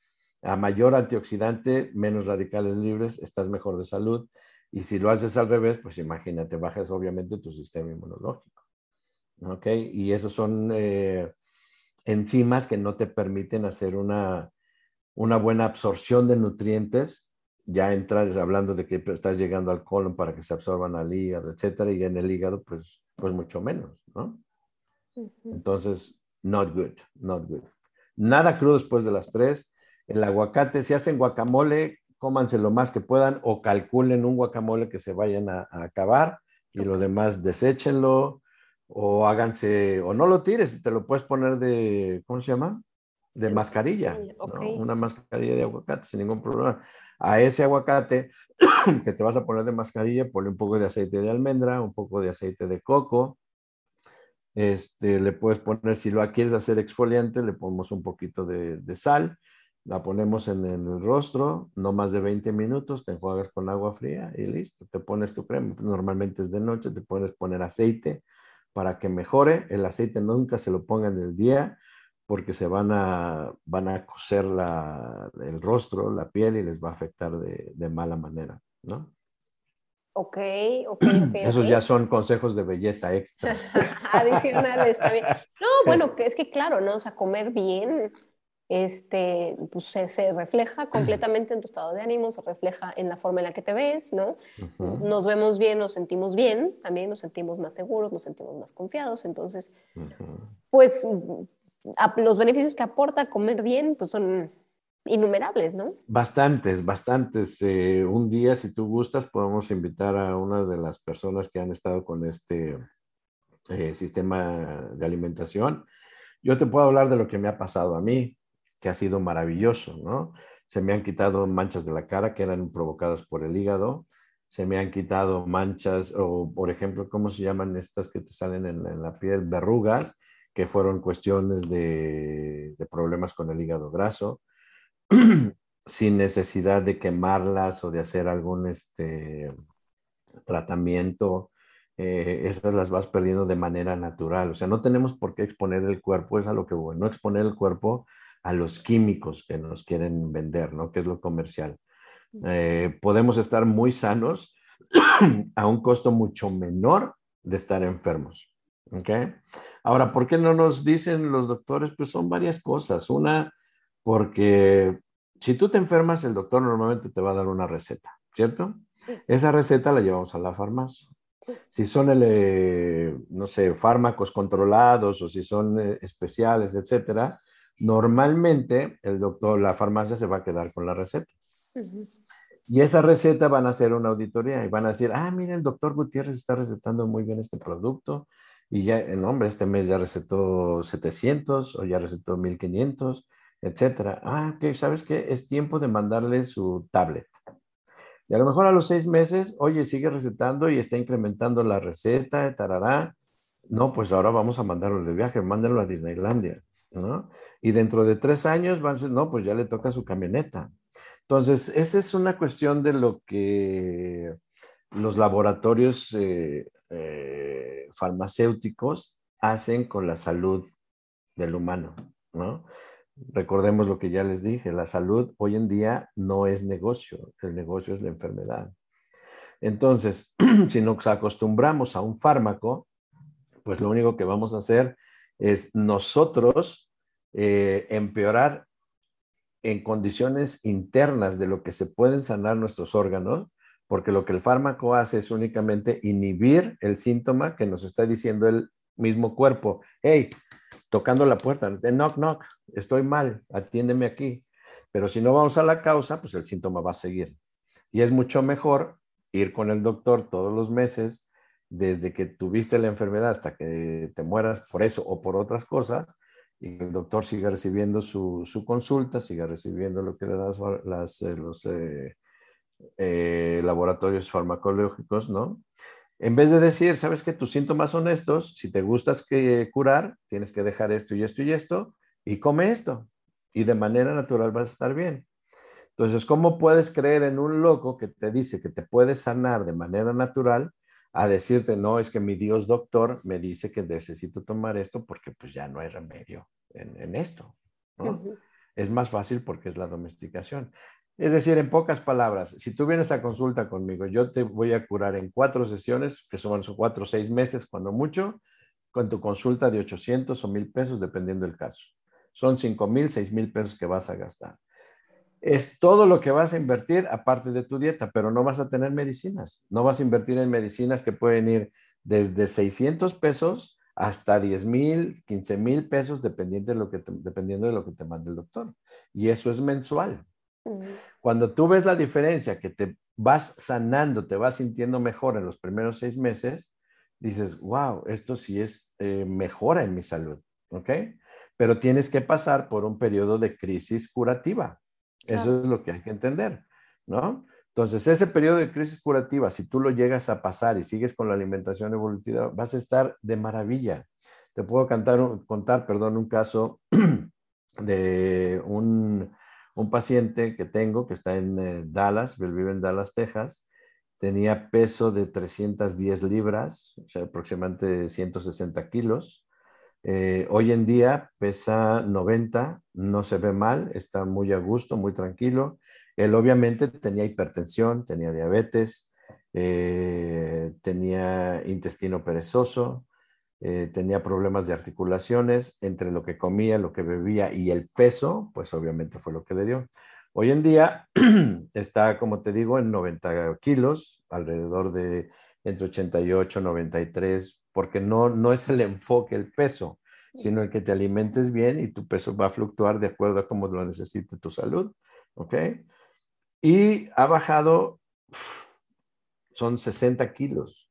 A mayor antioxidante, menos radicales libres, estás mejor de salud. Y si lo haces al revés, pues imagínate, bajas obviamente tu sistema inmunológico. ¿Ok? Y esos son eh, enzimas que no te permiten hacer una, una buena absorción de nutrientes. Ya entras hablando de que estás llegando al colon para que se absorban al hígado, etcétera, y en el hígado, pues, pues mucho menos, ¿no? Entonces, not good, not good. Nada crudo después de las tres. El aguacate, si hacen guacamole, cómanse lo más que puedan o calculen un guacamole que se vayan a, acabar y lo demás deséchenlo o háganse, o no lo tires, te lo puedes poner de, ¿cómo se llama? De mascarilla, una mascarilla de aguacate sin ningún problema. A ese aguacate que te vas a poner de mascarilla, ponle un poco de aceite de almendra, un poco de aceite de coco. Este, le puedes poner, si lo quieres hacer exfoliante, le ponemos un poquito de, de sal la ponemos en, el rostro, no más de 20 minutos, te enjuagas con agua fría y listo, te pones tu crema. Normalmente es de noche, te puedes poner aceite para que mejore. El aceite nunca se lo pongan en el día porque se van a, van a coser el rostro, la piel y les va a afectar de, mala manera, ¿no? Ok, ok, ok. Esos ya son consejos de belleza extra. Adicionales también. No, bueno, que es que claro, ¿no? O sea, comer bien este, pues se, refleja completamente en tu estado de ánimo, se refleja en la forma en la que te ves, ¿no? Nos vemos bien, nos sentimos bien, también nos sentimos más seguros, nos sentimos más confiados, entonces, pues los beneficios que aporta comer bien, pues son innumerables, ¿no? Bastantes, bastantes. Eh, un día, si tú gustas, podemos invitar a una de las personas que han estado con este eh, sistema de alimentación. Yo te puedo hablar de lo que me ha pasado a mí que ha sido maravilloso, ¿no? Se me han quitado manchas de la cara que eran provocadas por el hígado, se me han quitado manchas o, por ejemplo, ¿cómo se llaman estas que te salen en, la piel? Verrugas, que fueron cuestiones de, problemas con el hígado graso, sin necesidad de quemarlas o de hacer algún este, tratamiento. Eh, esas las vas perdiendo de manera natural. O sea, no tenemos por qué exponer el cuerpo, es a lo que bueno, no exponer el cuerpo a los químicos que nos quieren vender, ¿no? Que es lo comercial. Eh, podemos estar muy sanos a un costo mucho menor de estar enfermos. ¿Ok? Ahora, ¿por qué no nos dicen los doctores? Pues son varias cosas. Una, porque si tú te enfermas, el doctor normalmente te va a dar una receta, ¿cierto? Esa receta la llevamos a la farmacia. Si son, el, eh, no sé, fármacos controlados o si son eh, especiales, etcétera, normalmente el doctor, la farmacia se va a quedar con la receta. Y esa receta van a hacer una auditoría y van a decir, ah, mira, el doctor Gutiérrez está recetando muy bien este producto y ya, el hombre, este mes ya recetó 700 o ya recetó 1500, etcétera. Ah, ok, ¿sabes qué? Es tiempo de mandarle su tablet. Y a lo mejor a los seis meses, oye, sigue recetando y está incrementando la receta, tarará. No, pues ahora vamos a mandarlo de viaje, mándenlo a Disneylandia. ¿no? Y dentro de tres años van a no, pues ya le toca su camioneta. Entonces, esa es una cuestión de lo que los laboratorios eh, eh, farmacéuticos hacen con la salud del humano, ¿no? Recordemos lo que ya les dije, la salud hoy en día no es negocio, el negocio es la enfermedad. Entonces, si nos acostumbramos a un fármaco, pues lo único que vamos a hacer es nosotros eh, empeorar en condiciones internas de lo que se pueden sanar nuestros órganos, porque lo que el fármaco hace es únicamente inhibir el síntoma que nos está diciendo el mismo cuerpo. Hey, tocando la puerta, knock, knock, estoy mal, atiéndeme aquí. Pero si no vamos a la causa, pues el síntoma va a seguir. Y es mucho mejor ir con el doctor todos los meses, desde que tuviste la enfermedad hasta que te mueras por eso o por otras cosas, y el doctor siga recibiendo su, consulta, siga recibiendo lo que le das eh, los eh, eh, laboratorios farmacológicos, ¿no? En vez de decir, sabes que tus síntomas son estos, si te gustas que curar, tienes que dejar esto y esto y esto, y come esto, y de manera natural vas a estar bien. Entonces, ¿cómo puedes creer en un loco que te dice que te puedes sanar de manera natural a decirte, no, es que mi Dios doctor me dice que necesito tomar esto porque pues ya no hay remedio en, esto? Es más fácil porque es la domesticación. Es decir, en pocas palabras, si tú vienes a consulta conmigo, yo te voy a curar en cuatro sesiones, que son cuatro o seis meses, cuando mucho, con tu consulta de 800 o 1000 pesos, dependiendo del caso. Son 5 mil, 6 mil pesos que vas a gastar. Es todo lo que vas a invertir aparte de tu dieta, pero no vas a tener medicinas. No vas a invertir en medicinas que pueden ir desde 600 pesos hasta 10 mil, 15 mil pesos, dependiendo de, lo que dependiendo de lo que te mande el doctor. Y eso es mensual. Cuando tú ves la diferencia, que te vas sanando, te vas sintiendo mejor en los primeros seis meses, dices, wow, esto sí es eh, mejora en mi salud, ¿ok? Pero tienes que pasar por un periodo de crisis curativa. Eso es lo que hay que entender, ¿no? Entonces, ese periodo de crisis curativa, si tú lo llegas a pasar y sigues con la alimentación evolutiva, vas a estar de maravilla. Te puedo cantar, contar, perdón, un caso de un paciente que tengo que está en eh, Dallas, vive en Dallas, Texas, tenía peso de 310 libras, o sea, aproximadamente 160 kilos. Eh, hoy en día pesa 90, no se ve mal, está muy a gusto, muy tranquilo. Él obviamente tenía hipertensión, tenía diabetes, eh, tenía intestino perezoso, eh, tenía problemas de articulaciones, entre lo que comía, lo que bebía y el peso, pues obviamente fue lo que le dio. Hoy en día está, como te digo, en 90 kilos, alrededor de entre 88 y 93, porque no, no es el enfoque el peso, sino el que te alimentes bien y tu peso va a fluctuar de acuerdo a cómo lo necesite tu salud, ¿ok? Y ha bajado, son 60 kilos,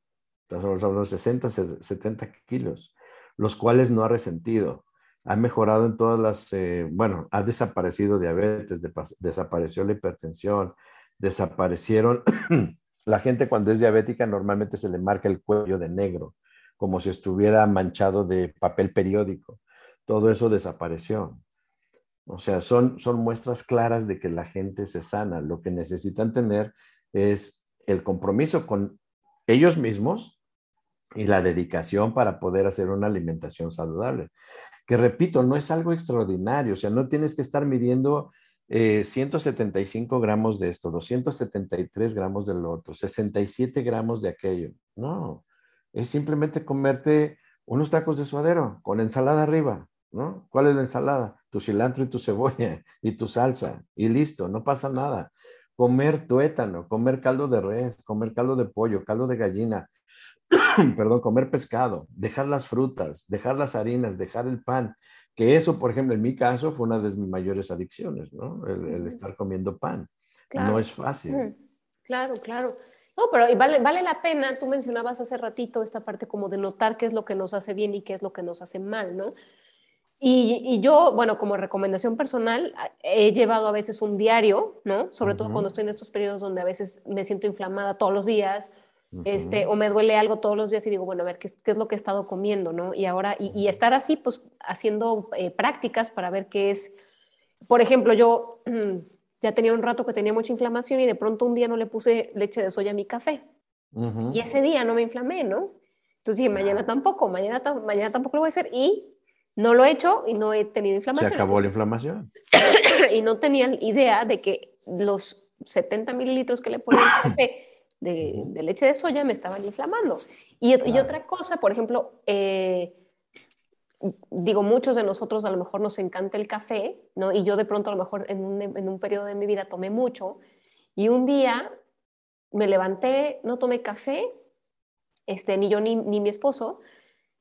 Estamos hablando de 60, 70 kilos, los cuales no ha resentido. Ha mejorado en todas las, eh, bueno, ha desaparecido diabetes, desapareció la hipertensión, desaparecieron, la gente cuando es diabética normalmente se le marca el cuello de negro, como si estuviera manchado de papel periódico. Todo eso desapareció. O sea, son, son muestras claras de que la gente se sana. Lo que necesitan tener es el compromiso con ellos mismos y la dedicación para poder hacer una alimentación saludable. Que repito, no es algo extraordinario, o sea, no tienes que estar midiendo 175 eh, gramos de esto, 273 gramos del otro, 67 gramos de aquello. No, es simplemente comerte unos tacos de suadero con ensalada arriba, ¿no? ¿Cuál es la ensalada? Tu cilantro y tu cebolla y tu salsa y listo, no pasa nada. Comer tuétano, comer caldo de res, comer caldo de pollo, caldo de gallina, perdón, comer pescado, dejar las frutas, dejar las harinas, dejar el pan, que eso, por ejemplo, en mi caso fue una de mis mayores adicciones, ¿no? El, estar comiendo pan. No es fácil. Claro, claro. No, pero vale, vale la pena, tú mencionabas hace ratito esta parte como de notar qué es lo que nos hace bien y qué es lo que nos hace mal, ¿no? Y, y, yo, bueno, como recomendación personal, he llevado a veces un diario, ¿no? Sobre todo cuando estoy en estos periodos donde a veces me siento inflamada todos los días este, o me duele algo todos los días y digo, bueno, a ver, ¿qué, qué es lo que he estado comiendo, no? Y ahora, y, estar así, pues, haciendo eh, prácticas para ver qué es, por ejemplo, yo ya tenía un rato que tenía mucha inflamación y de pronto un día no le puse leche de soya a mi café. Y ese día no me inflamé, ¿no? Entonces dije, mañana tampoco, mañana, mañana tampoco lo voy a hacer y no lo he hecho y no he tenido inflamación. Se acabó la inflamación. y no tenía idea de que los 70 mililitros que le ponía al café de, leche de soya me estaban inflamando. Y, otra cosa, por ejemplo, eh, digo, muchos de nosotros a lo mejor nos encanta el café, ¿no? Y yo de pronto a lo mejor en un, en un periodo de mi vida tomé mucho y un día me levanté, no tomé café, este, ni yo ni, ni mi esposo,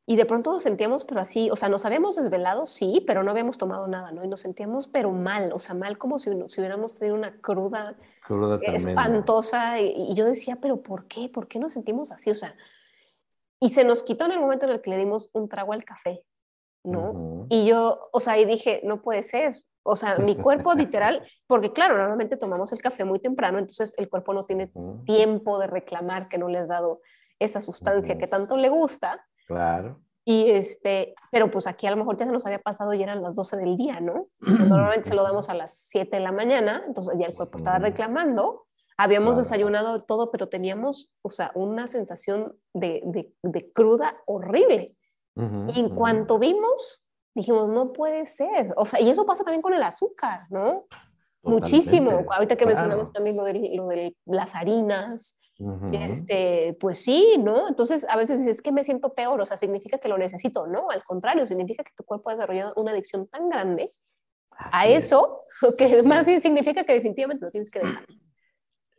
y de pronto nos sentíamos, pero así, o sea, nos habíamos desvelado, sí, pero no habíamos tomado nada, ¿no? Y nos sentíamos, pero mal, o sea, mal como si, si hubiéramos tenido una cruda, cruda espantosa. Y, yo decía, pero ¿por qué? ¿Por qué nos sentimos así? O sea, y se nos quitó en el momento en el que le dimos un trago al café, ¿no? Y yo, o sea, y dije, no puede ser. O sea, mi cuerpo literal, porque claro, normalmente tomamos el café muy temprano, entonces el cuerpo no tiene tiempo de reclamar que no le has dado esa sustancia que tanto le gusta. Claro. Y este, pero pues aquí a lo mejor ya se nos había pasado y eran las 12 del día, ¿no? Normalmente se lo damos a las 7 de la mañana, entonces ya el cuerpo estaba reclamando. Habíamos desayunado todo, pero teníamos, o sea, una sensación de, de, cruda horrible. y en cuanto vimos, dijimos, no puede ser. O sea, y eso pasa también con el azúcar, ¿no? Muchísimo. Ahorita que mencionamos también lo de, lo de las harinas, este, pues sí, ¿no? Entonces a veces es que me siento peor, o sea, significa que lo necesito, ¿no? Al contrario, significa que tu cuerpo ha desarrollado una adicción tan grande a eso, que más significa que definitivamente lo tienes que dejar.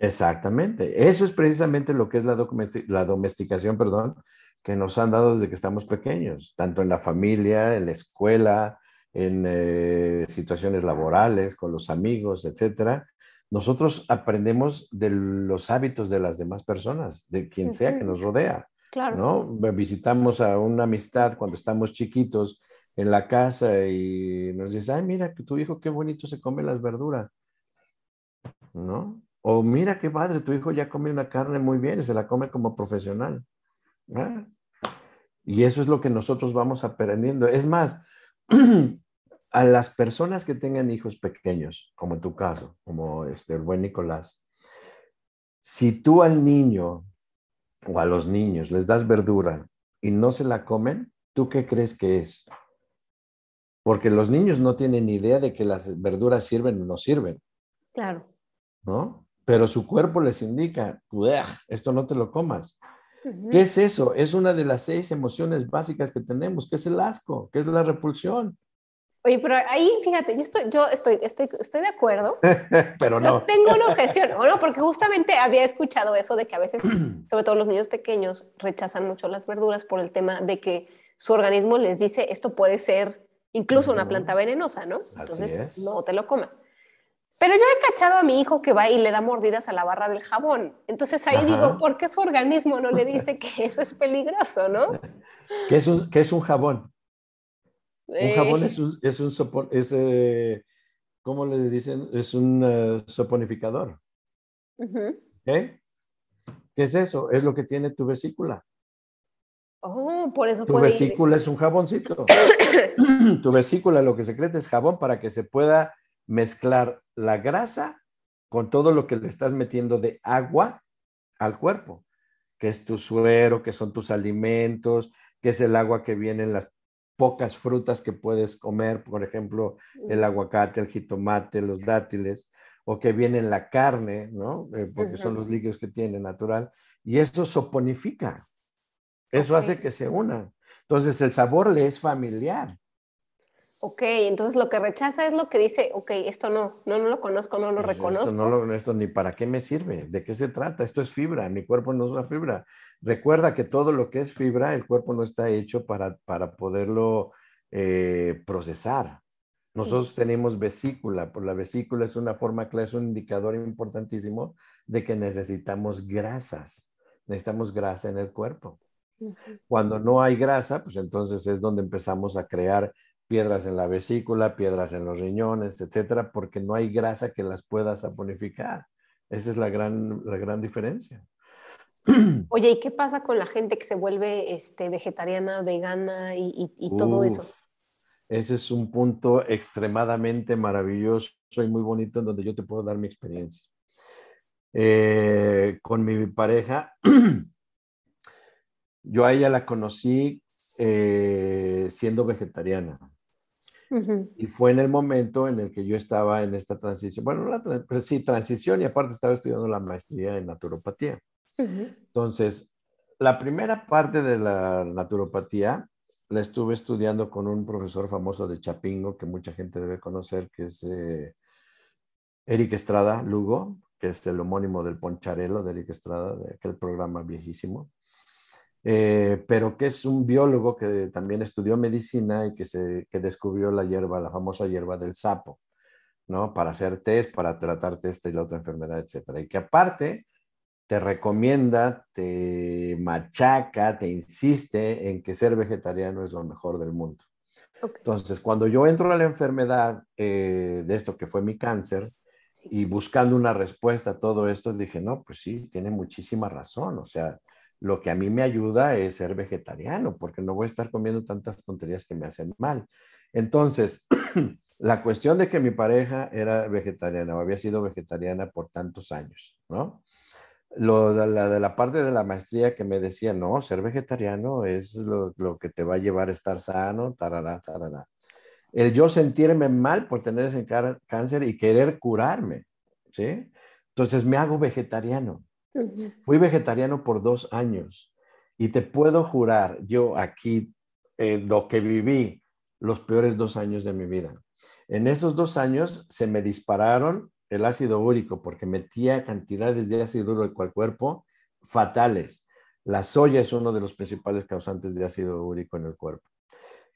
Exactamente, eso es precisamente lo que es la, la domesticación, perdón, que nos han dado desde que estamos pequeños, tanto en la familia, en la escuela, en eh, situaciones laborales, con los amigos, etcétera, nosotros aprendemos de los hábitos de las demás personas, de quien sea que nos rodea. Claro. ¿no? Visitamos a una amistad cuando estamos chiquitos en la casa y nos dice, ay, mira, que tu hijo qué bonito se come las verduras, ¿no? O mira qué padre, tu hijo ya come una carne muy bien y se la come como profesional. ¿Ah? Y eso es lo que nosotros vamos aprendiendo. Es más, a las personas que tengan hijos pequeños, como en tu caso, como este, el buen Nicolás, si tú al niño o a los niños les das verdura y no se la comen, ¿tú qué crees que es? Porque los niños no tienen idea de que las verduras sirven o no sirven. Claro. ¿No? Pero su cuerpo les indica, esto no te lo comas. ¿Qué es eso? Es una de las seis emociones básicas que tenemos, que es el asco, que es la repulsión. Oye, pero ahí, fíjate, yo estoy, yo estoy, estoy, estoy de acuerdo. pero no. tengo una objeción, ¿o no? Porque justamente había escuchado eso de que a veces, sobre todo los niños pequeños, rechazan mucho las verduras por el tema de que su organismo les dice, esto puede ser incluso una planta venenosa, ¿no? Entonces, no te lo comas. Pero yo he cachado a mi hijo que va y le da mordidas a la barra del jabón. Entonces ahí digo, ¿por qué su organismo no le dice que eso es peligroso, no? ¿Qué es un, qué es un jabón? Un jabón es un, es un es, eh, ¿cómo le dicen? Es un uh, soponificador. ¿Qué es eso? Es lo que tiene tu vesícula. Oh, por eso Tu vesícula es un jaboncito. tu vesícula lo que secreta es jabón para que se pueda mezclar la grasa con todo lo que le estás metiendo de agua al cuerpo, que es tu suero, que son tus alimentos, que es el agua que viene en las pocas frutas que puedes comer, por ejemplo, el aguacate, el jitomate, los dátiles, o que viene en la carne, ¿no? Eh, porque son los líquidos que tiene natural, y eso soponifica. Eso hace que se una. Entonces el sabor le es familiar. Ok, entonces lo que rechaza es lo que dice, ok, esto no, no, no lo conozco, no lo pues reconozco. Esto, no lo, esto ni para qué me sirve, de qué se trata, esto es fibra, mi cuerpo no es una fibra. Recuerda que todo lo que es fibra, el cuerpo no está hecho para, para poderlo eh, procesar. Nosotros tenemos vesícula, por la vesícula es una forma clave, es un indicador importantísimo de que necesitamos grasas, necesitamos grasa en el cuerpo. Cuando no hay grasa, pues entonces es donde empezamos a crear piedras en la vesícula, piedras en los riñones, etcétera, porque no hay grasa que las pueda saponificar. Esa es la gran, la gran diferencia. Oye, ¿y qué pasa con la gente que se vuelve este, vegetariana, vegana y, todo eso? Ese es un punto extremadamente maravilloso y muy bonito en donde yo te puedo dar mi experiencia. Eh, con mi pareja, yo a ella la conocí eh, siendo vegetariana. Y fue en el momento en el que yo estaba en esta transición, bueno, la, pues sí, transición y aparte estaba estudiando la maestría en naturopatía. Entonces, la primera parte de la naturopatía la estuve estudiando con un profesor famoso de Chapingo que mucha gente debe conocer, que es eh, Eric Estrada Lugo, que es el homónimo del Poncharelo de Eric Estrada, de aquel programa viejísimo. Eh, pero que es un biólogo que también estudió medicina y que, se, que descubrió la hierba, la famosa hierba del sapo, ¿no? Para hacer test, para tratarte esta y la otra enfermedad, etcétera. Y que aparte te recomienda, te machaca, te insiste en que ser vegetariano es lo mejor del mundo. Entonces, cuando yo entro a la enfermedad eh, de esto que fue mi cáncer y buscando una respuesta a todo esto, dije, no, pues sí, tiene muchísima razón. O sea, lo que a mí me ayuda es ser vegetariano, porque no voy a estar comiendo tantas tonterías que me hacen mal. Entonces, la cuestión de que mi pareja era vegetariana o había sido vegetariana por tantos años, ¿no? Lo de la, parte de la maestría que me decía, no, ser vegetariano es lo, lo que te va a llevar a estar sano, tarará, tarará. El yo sentirme mal por tener ese cáncer y querer curarme, ¿sí? Entonces me hago vegetariano. Fui vegetariano por dos años y te puedo jurar, yo aquí, eh, lo que viví, los peores dos años de mi vida. En esos dos años se me dispararon el ácido úrico porque metía cantidades de ácido úrico al cuerpo fatales. La soya es uno de los principales causantes de ácido úrico en el cuerpo.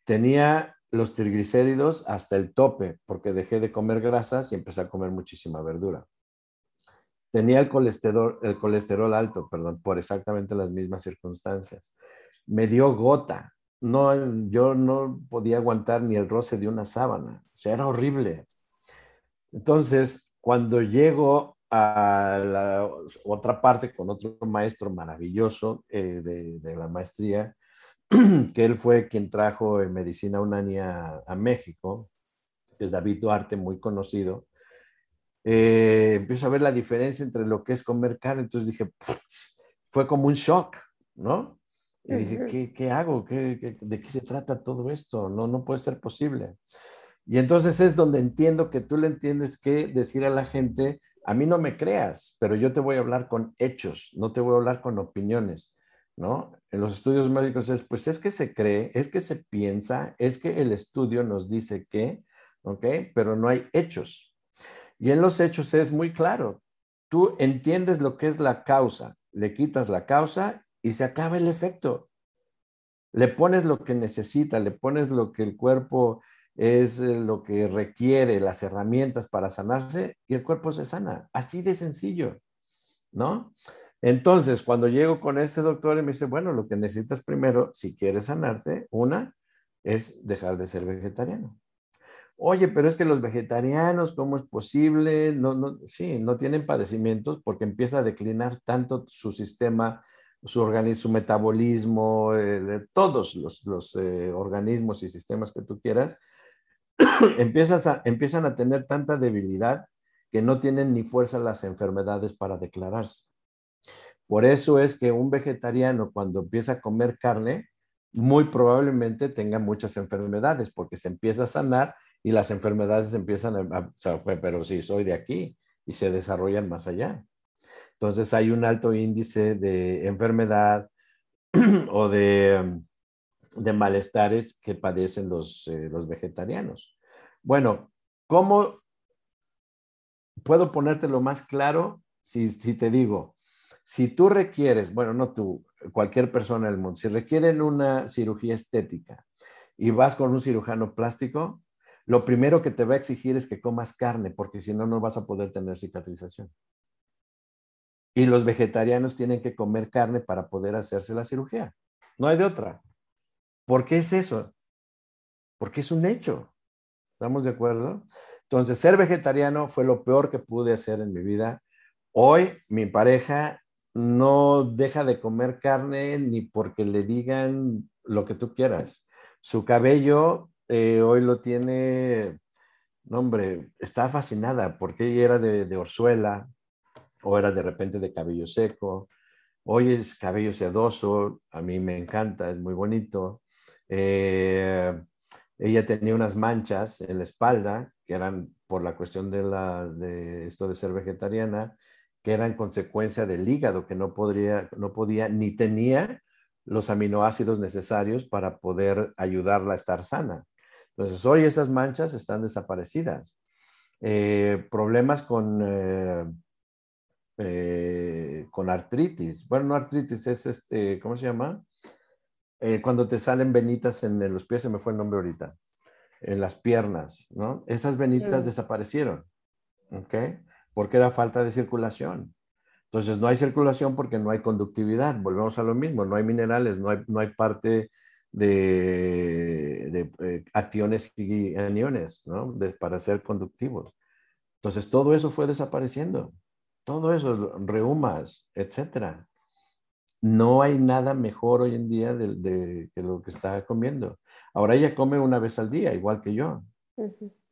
Tenía los triglicéridos hasta el tope porque dejé de comer grasas y empecé a comer muchísima verdura. Tenía el colesterol, el colesterol alto, perdón, por exactamente las mismas circunstancias. Me dio gota. No, yo no podía aguantar ni el roce de una sábana. O sea, era horrible. Entonces, cuando llego a la otra parte con otro maestro maravilloso eh, de, la maestría, que él fue quien trajo en medicina unánea a, México, que es David Duarte, muy conocido, eh, empiezo a ver la diferencia entre lo que es comer carne. Entonces dije, fue como un shock, ¿no? Y dije, ¿qué, qué hago? ¿Qué, de qué se trata todo esto? No, no puede ser posible. Y entonces es donde entiendo que tú le entiendes que decir a la gente, a mí no me creas, pero yo te voy a hablar con hechos, no te voy a hablar con opiniones, ¿no? En los estudios médicos es, pues es que se cree, es que se piensa, es que el estudio nos dice que, ¿ok? Pero no hay hechos. Y en los hechos es muy claro. Tú entiendes lo que es la causa, le quitas la causa y se acaba el efecto. Le pones lo que necesita, le pones lo que el cuerpo es eh, lo que requiere, las herramientas para sanarse y el cuerpo se sana. Así de sencillo, ¿no? Entonces, cuando llego con este doctor y me dice, bueno, lo que necesitas primero, si quieres sanarte, una, es dejar de ser vegetariano oye, pero es que los vegetarianos, ¿cómo es posible? No, no, sí, no tienen padecimientos porque empieza a declinar tanto su sistema, su organismo, su metabolismo, todos los, eh, organismos y sistemas que tú quieras, empiezas a, empiezan a tener tanta debilidad que no tienen ni fuerza las enfermedades para declararse. Por eso es que un vegetariano cuando empieza a comer carne, muy probablemente tenga muchas enfermedades porque se empieza a sanar y las enfermedades empiezan a, pero sí, soy de aquí y se desarrollan más allá. Entonces hay un alto índice de enfermedad o de, de malestares que padecen los, eh, los vegetarianos. Bueno, ¿cómo puedo ponértelo más claro si, si te digo, si tú requieres, bueno, no tú, cualquier persona del mundo, si requieren una cirugía estética y vas con un cirujano plástico, lo primero que te va a exigir es que comas carne, porque si no, no vas a poder tener cicatrización. Y los vegetarianos tienen que comer carne para poder hacerse la cirugía. No hay de otra. ¿Por qué es eso? Porque es un hecho. ¿Estamos de acuerdo? Entonces, ser vegetariano fue lo peor que pude hacer en mi vida. Hoy mi pareja no deja de comer carne ni porque le digan lo que tú quieras. Su cabello eh, hoy lo tiene, no hombre, está fascinada porque ella era de, Orzuela o era de repente de cabello seco. Hoy es cabello sedoso, a mí me encanta, es muy bonito. Eh, ella tenía unas manchas en la espalda que eran por la cuestión de, la, de esto de ser vegetariana, que eran consecuencia del hígado, que no, podría, no podía ni tenía los aminoácidos necesarios para poder ayudarla a estar sana. Entonces, hoy esas manchas están desaparecidas. Eh, problemas con, eh, eh, con artritis. Bueno, no artritis, es este, ¿cómo se llama? cuando te salen venitas en los pies, se me fue el nombre ahorita, en las piernas, ¿no? Esas venitas Mm. desaparecieron, ¿ok? Porque era falta de circulación. Entonces, no hay circulación porque no hay conductividad. Volvemos a lo mismo, no hay minerales, no hay, no hay parte de, de eh, ationes y aniones, ¿no? De- para ser conductivos. Entonces, todo eso fue desapareciendo. Todo eso, reumas, etcétera. No hay nada mejor hoy en día de, de- que lo que está comiendo. Ahora ella come una vez al día, igual que yo,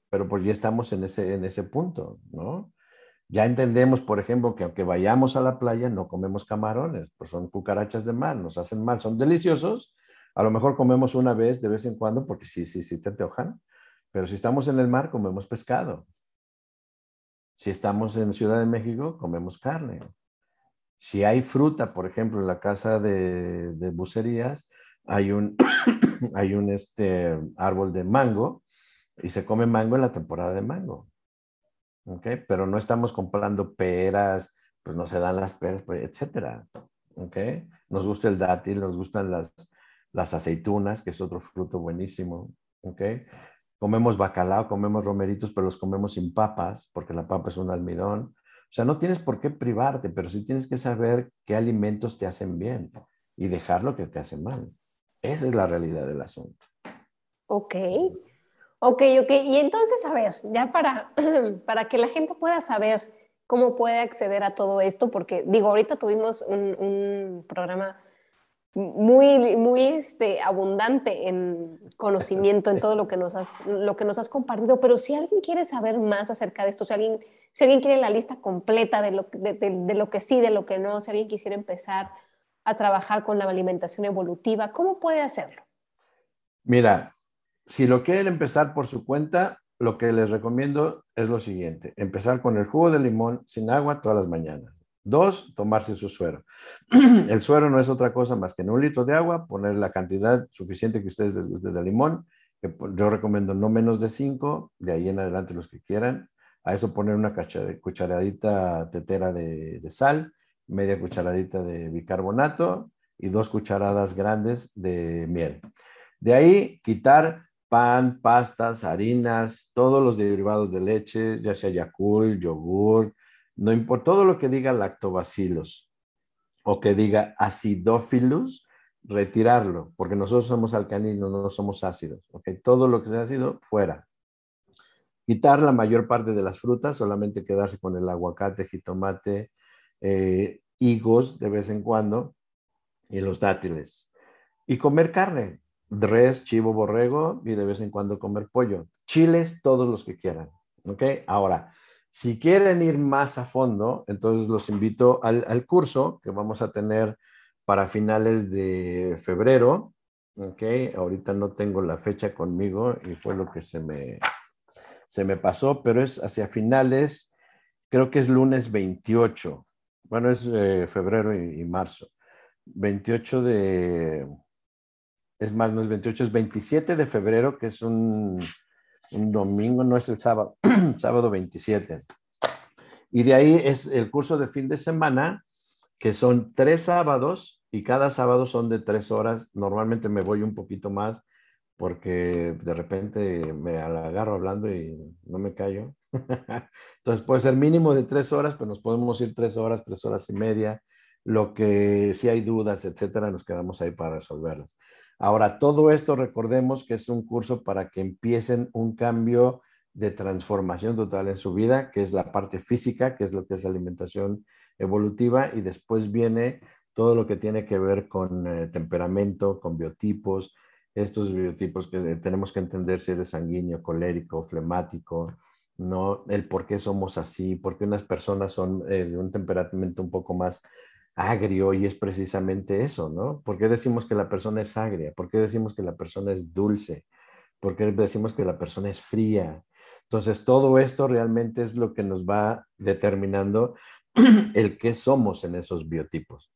pero pues ya estamos en ese, en ese punto, ¿no? Ya entendemos, por ejemplo, que aunque vayamos a la playa, no comemos camarones, pues son cucarachas de mar, nos hacen mal, son deliciosos. A lo mejor comemos una vez de vez en cuando, porque sí, sí, sí te antojan, pero si estamos en el mar, comemos pescado. Si estamos en Ciudad de México, comemos carne. Si hay fruta, por ejemplo, en la casa de, bucerías, hay un, hay un este, árbol de mango y se come mango en la temporada de mango. ¿ok? Pero no estamos comprando peras, pues no se dan las peras, pues, etcétera. ¿ok? Nos gusta el dátil, nos gustan las, las aceitunas, que es otro fruto buenísimo. ¿ok? Comemos bacalao, comemos romeritos, pero los comemos sin papas, porque la papa es un almidón. O sea, no tienes por qué privarte, pero sí tienes que saber qué alimentos te hacen bien y dejar lo que te hace mal. Esa es la realidad del asunto. Ok, ok, ok. Y entonces, a ver, ya para, para que la gente pueda saber cómo puede acceder a todo esto, porque digo, ahorita tuvimos un, un programa muy, muy este, abundante en conocimiento, en todo lo que, nos has, lo que nos has compartido, pero si alguien quiere saber más acerca de esto, si alguien, si alguien quiere la lista completa de lo, de, de, de lo que sí, de lo que no, si alguien quisiera empezar a trabajar con la alimentación evolutiva, ¿cómo puede hacerlo? Mira, si lo quieren empezar por su cuenta, lo que les recomiendo es lo siguiente, empezar con el jugo de limón sin agua todas las mañanas. Dos, tomarse su suero. El suero no es otra cosa más que en un litro de agua, poner la cantidad suficiente que ustedes les guste de limón, que yo recomiendo no menos de cinco, de ahí en adelante los que quieran. A eso poner una cucharadita tetera de, sal, media cucharadita de bicarbonato y dos cucharadas grandes de miel. De ahí quitar pan, pastas, harinas, todos los derivados de leche, ya sea Yakult, yogur, no importa, todo lo que diga lactobacilos o que diga acidófilos, retirarlo, porque nosotros somos alcalinos, no somos ácidos. ¿ok? Todo lo que sea ácido, fuera. Quitar la mayor parte de las frutas, solamente quedarse con el aguacate, jitomate, eh, higos de vez en cuando y los dátiles. Y comer carne, res, chivo, borrego y de vez en cuando comer pollo. Chiles, todos los que quieran. ¿Ok? Ahora, si quieren ir más a fondo, entonces los invito al, al curso que vamos a tener para finales de febrero. ¿Ok? Ahorita no tengo la fecha conmigo y fue lo que se me, se me pasó, pero es hacia finales, creo que es lunes 28. Bueno, es eh, febrero y, y marzo. 28 de, es más, no es 28, es 27 de febrero, que es un, un domingo, no es el sábado, sábado 27. Y de ahí es el curso de fin de semana, que son tres sábados y cada sábado son de tres horas. Normalmente me voy un poquito más porque de repente me agarro hablando y no me callo. Entonces puede ser mínimo de tres horas, pero nos podemos ir tres horas, tres horas y media. Lo que si hay dudas, etcétera, nos quedamos ahí para resolverlas. Ahora, todo esto recordemos que es un curso para que empiecen un cambio de transformación total en su vida, que es la parte física, que es lo que es alimentación evolutiva, y después viene todo lo que tiene que ver con eh, temperamento, con biotipos, estos biotipos que tenemos que entender si eres sanguíneo, colérico, flemático, ¿no? El por qué somos así, por qué unas personas son eh, de un temperamento un poco más agrio y es precisamente eso, ¿no? ¿Por qué decimos que la persona es agria? ¿Por qué decimos que la persona es dulce? ¿Por qué decimos que la persona es fría? Entonces, todo esto realmente es lo que nos va determinando el qué somos en esos biotipos.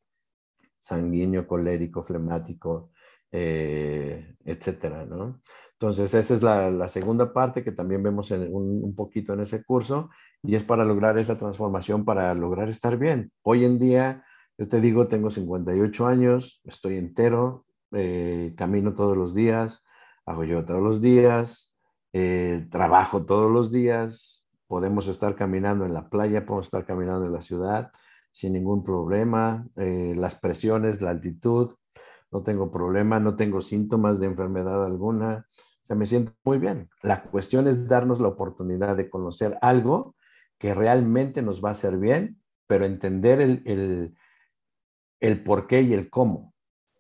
Sanguíneo, colérico, flemático, eh, etcétera, ¿no? Entonces, esa es la, segunda parte que también vemos en un, un, poquito en ese curso y es para lograr esa transformación, para lograr estar bien. Hoy en día, yo te digo, tengo 58 años, estoy entero, eh, camino todos los días, hago yo todos los días, eh, trabajo todos los días, podemos estar caminando en la playa, podemos estar caminando en la ciudad sin ningún problema, eh, las presiones, la altitud, no tengo problema, no tengo síntomas de enfermedad alguna, o sea, me siento muy bien. La cuestión es darnos la oportunidad de conocer algo que realmente nos va a hacer bien, pero entender el, el, el por qué y el cómo.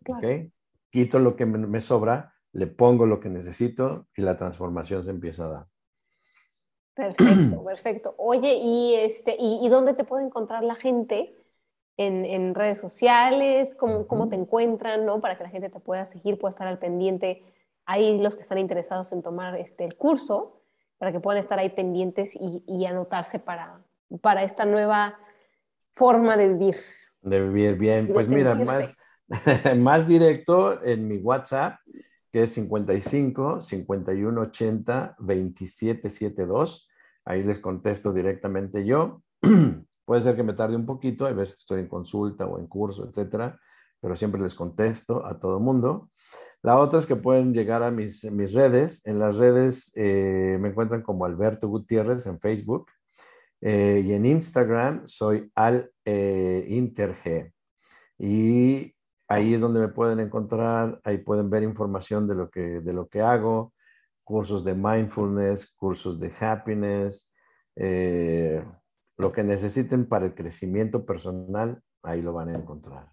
¿okay? Quito lo que me, sobra, le pongo lo que necesito y la transformación se empieza a dar. Perfecto, perfecto. Oye, ¿y, este, y, dónde te puede encontrar la gente? En, en redes sociales, ¿Cómo, ¿cómo, te encuentran, ¿no? Para que la gente te pueda seguir, pueda estar al pendiente. Hay los que están interesados en tomar este, el curso, para que puedan estar ahí pendientes y, y anotarse para, para esta nueva forma de vivir. De vivir bien. Pues mira, más, más directo en mi WhatsApp, que es 55 51 80 27 72. Ahí les contesto directamente yo. Puede ser que me tarde un poquito, hay veces que estoy en consulta o en curso, etcétera, pero siempre les contesto a todo mundo. La otra es que pueden llegar a mis, mis redes. En las redes eh, me encuentran como Alberto Gutiérrez en Facebook eh, y en Instagram soy al eh, interg. Y Ahí es donde me pueden encontrar, ahí pueden ver información de lo que, de lo que hago, cursos de mindfulness, cursos de happiness, eh, lo que necesiten para el crecimiento personal, ahí lo van a encontrar.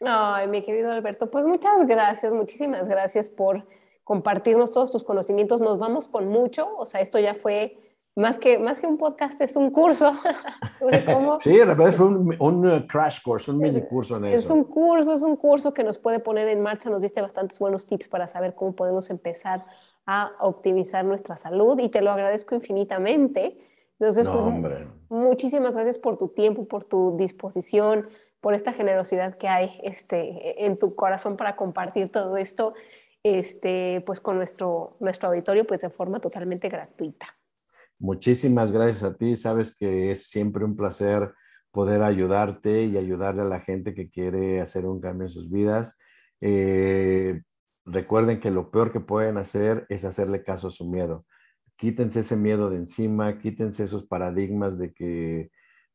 Ay, mi querido Alberto, pues muchas gracias, muchísimas gracias por compartirnos todos tus conocimientos. Nos vamos con mucho, o sea, esto ya fue más que, más que un podcast, es un curso sobre cómo... sí, de repente fue un, un, uh, crash course, un mini curso en eso. Es un curso, es un curso que nos puede poner en marcha, nos diste bastantes buenos tips para saber cómo podemos empezar a optimizar nuestra salud y te lo agradezco infinitamente. Entonces, pues, muchísimas gracias por tu tiempo, por tu disposición, por esta generosidad que hay este, en tu corazón para compartir todo esto este, pues, con nuestro, nuestro auditorio pues, de forma totalmente gratuita. Muchísimas gracias a ti. Sabes que es siempre un placer poder ayudarte y ayudarle a la gente que quiere hacer un cambio en sus vidas. Eh, recuerden que lo peor que pueden hacer es hacerle caso a su miedo. Quítense ese miedo de encima, quítense esos paradigmas de que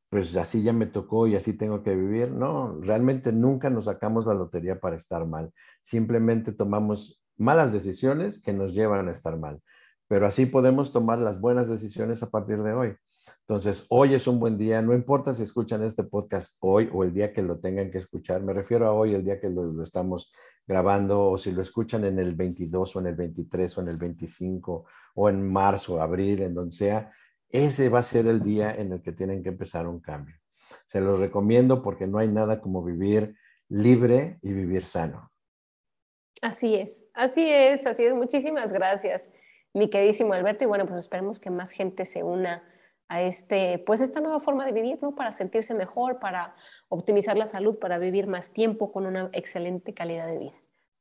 pues así ya me tocó y así tengo que vivir. No, realmente nunca nos sacamos la lotería para estar mal. Simplemente tomamos malas decisiones que nos llevan a estar mal pero así podemos tomar las buenas decisiones a partir de hoy. Entonces, hoy es un buen día, no importa si escuchan este podcast hoy o el día que lo tengan que escuchar, me refiero a hoy, el día que lo, estamos grabando, o si lo escuchan en el 22 o en el 23 o en el 25 o en marzo, abril, en donde sea, ese va a ser el día en el que tienen que empezar un cambio. Se los recomiendo porque no hay nada como vivir libre y vivir sano. Así es, así es, así es. Muchísimas gracias mi queridísimo Alberto. Y bueno, pues esperemos que más gente se una a este, pues esta nueva forma de vivir, ¿no? Para sentirse mejor, para optimizar la salud, para vivir más tiempo con una excelente calidad de vida.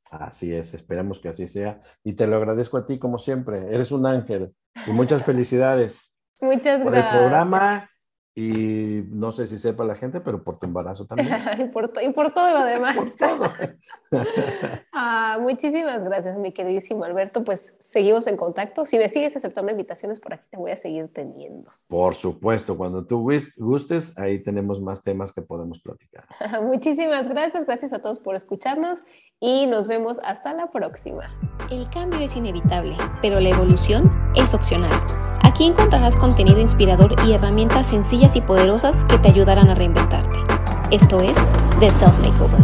Así es, esperemos que así sea. Y te lo agradezco a ti como siempre. Eres un ángel. Y muchas felicidades. Muchas gracias. Por el programa y no sé si sepa la gente, pero por tu embarazo también. y, por y, por todo lo demás. ah, muchísimas gracias, mi queridísimo Alberto. Pues seguimos en contacto. Si me sigues aceptando invitaciones, por aquí te voy a seguir teniendo. Por supuesto, cuando tú gustes, ahí tenemos más temas que podemos platicar. muchísimas gracias. Gracias a todos por escucharnos y nos vemos hasta la próxima. El cambio es inevitable, pero la evolución es opcional. Aquí encontrarás contenido inspirador y herramientas sencillas y poderosas que te ayudarán a reinventarte. Esto es The Self Makeover.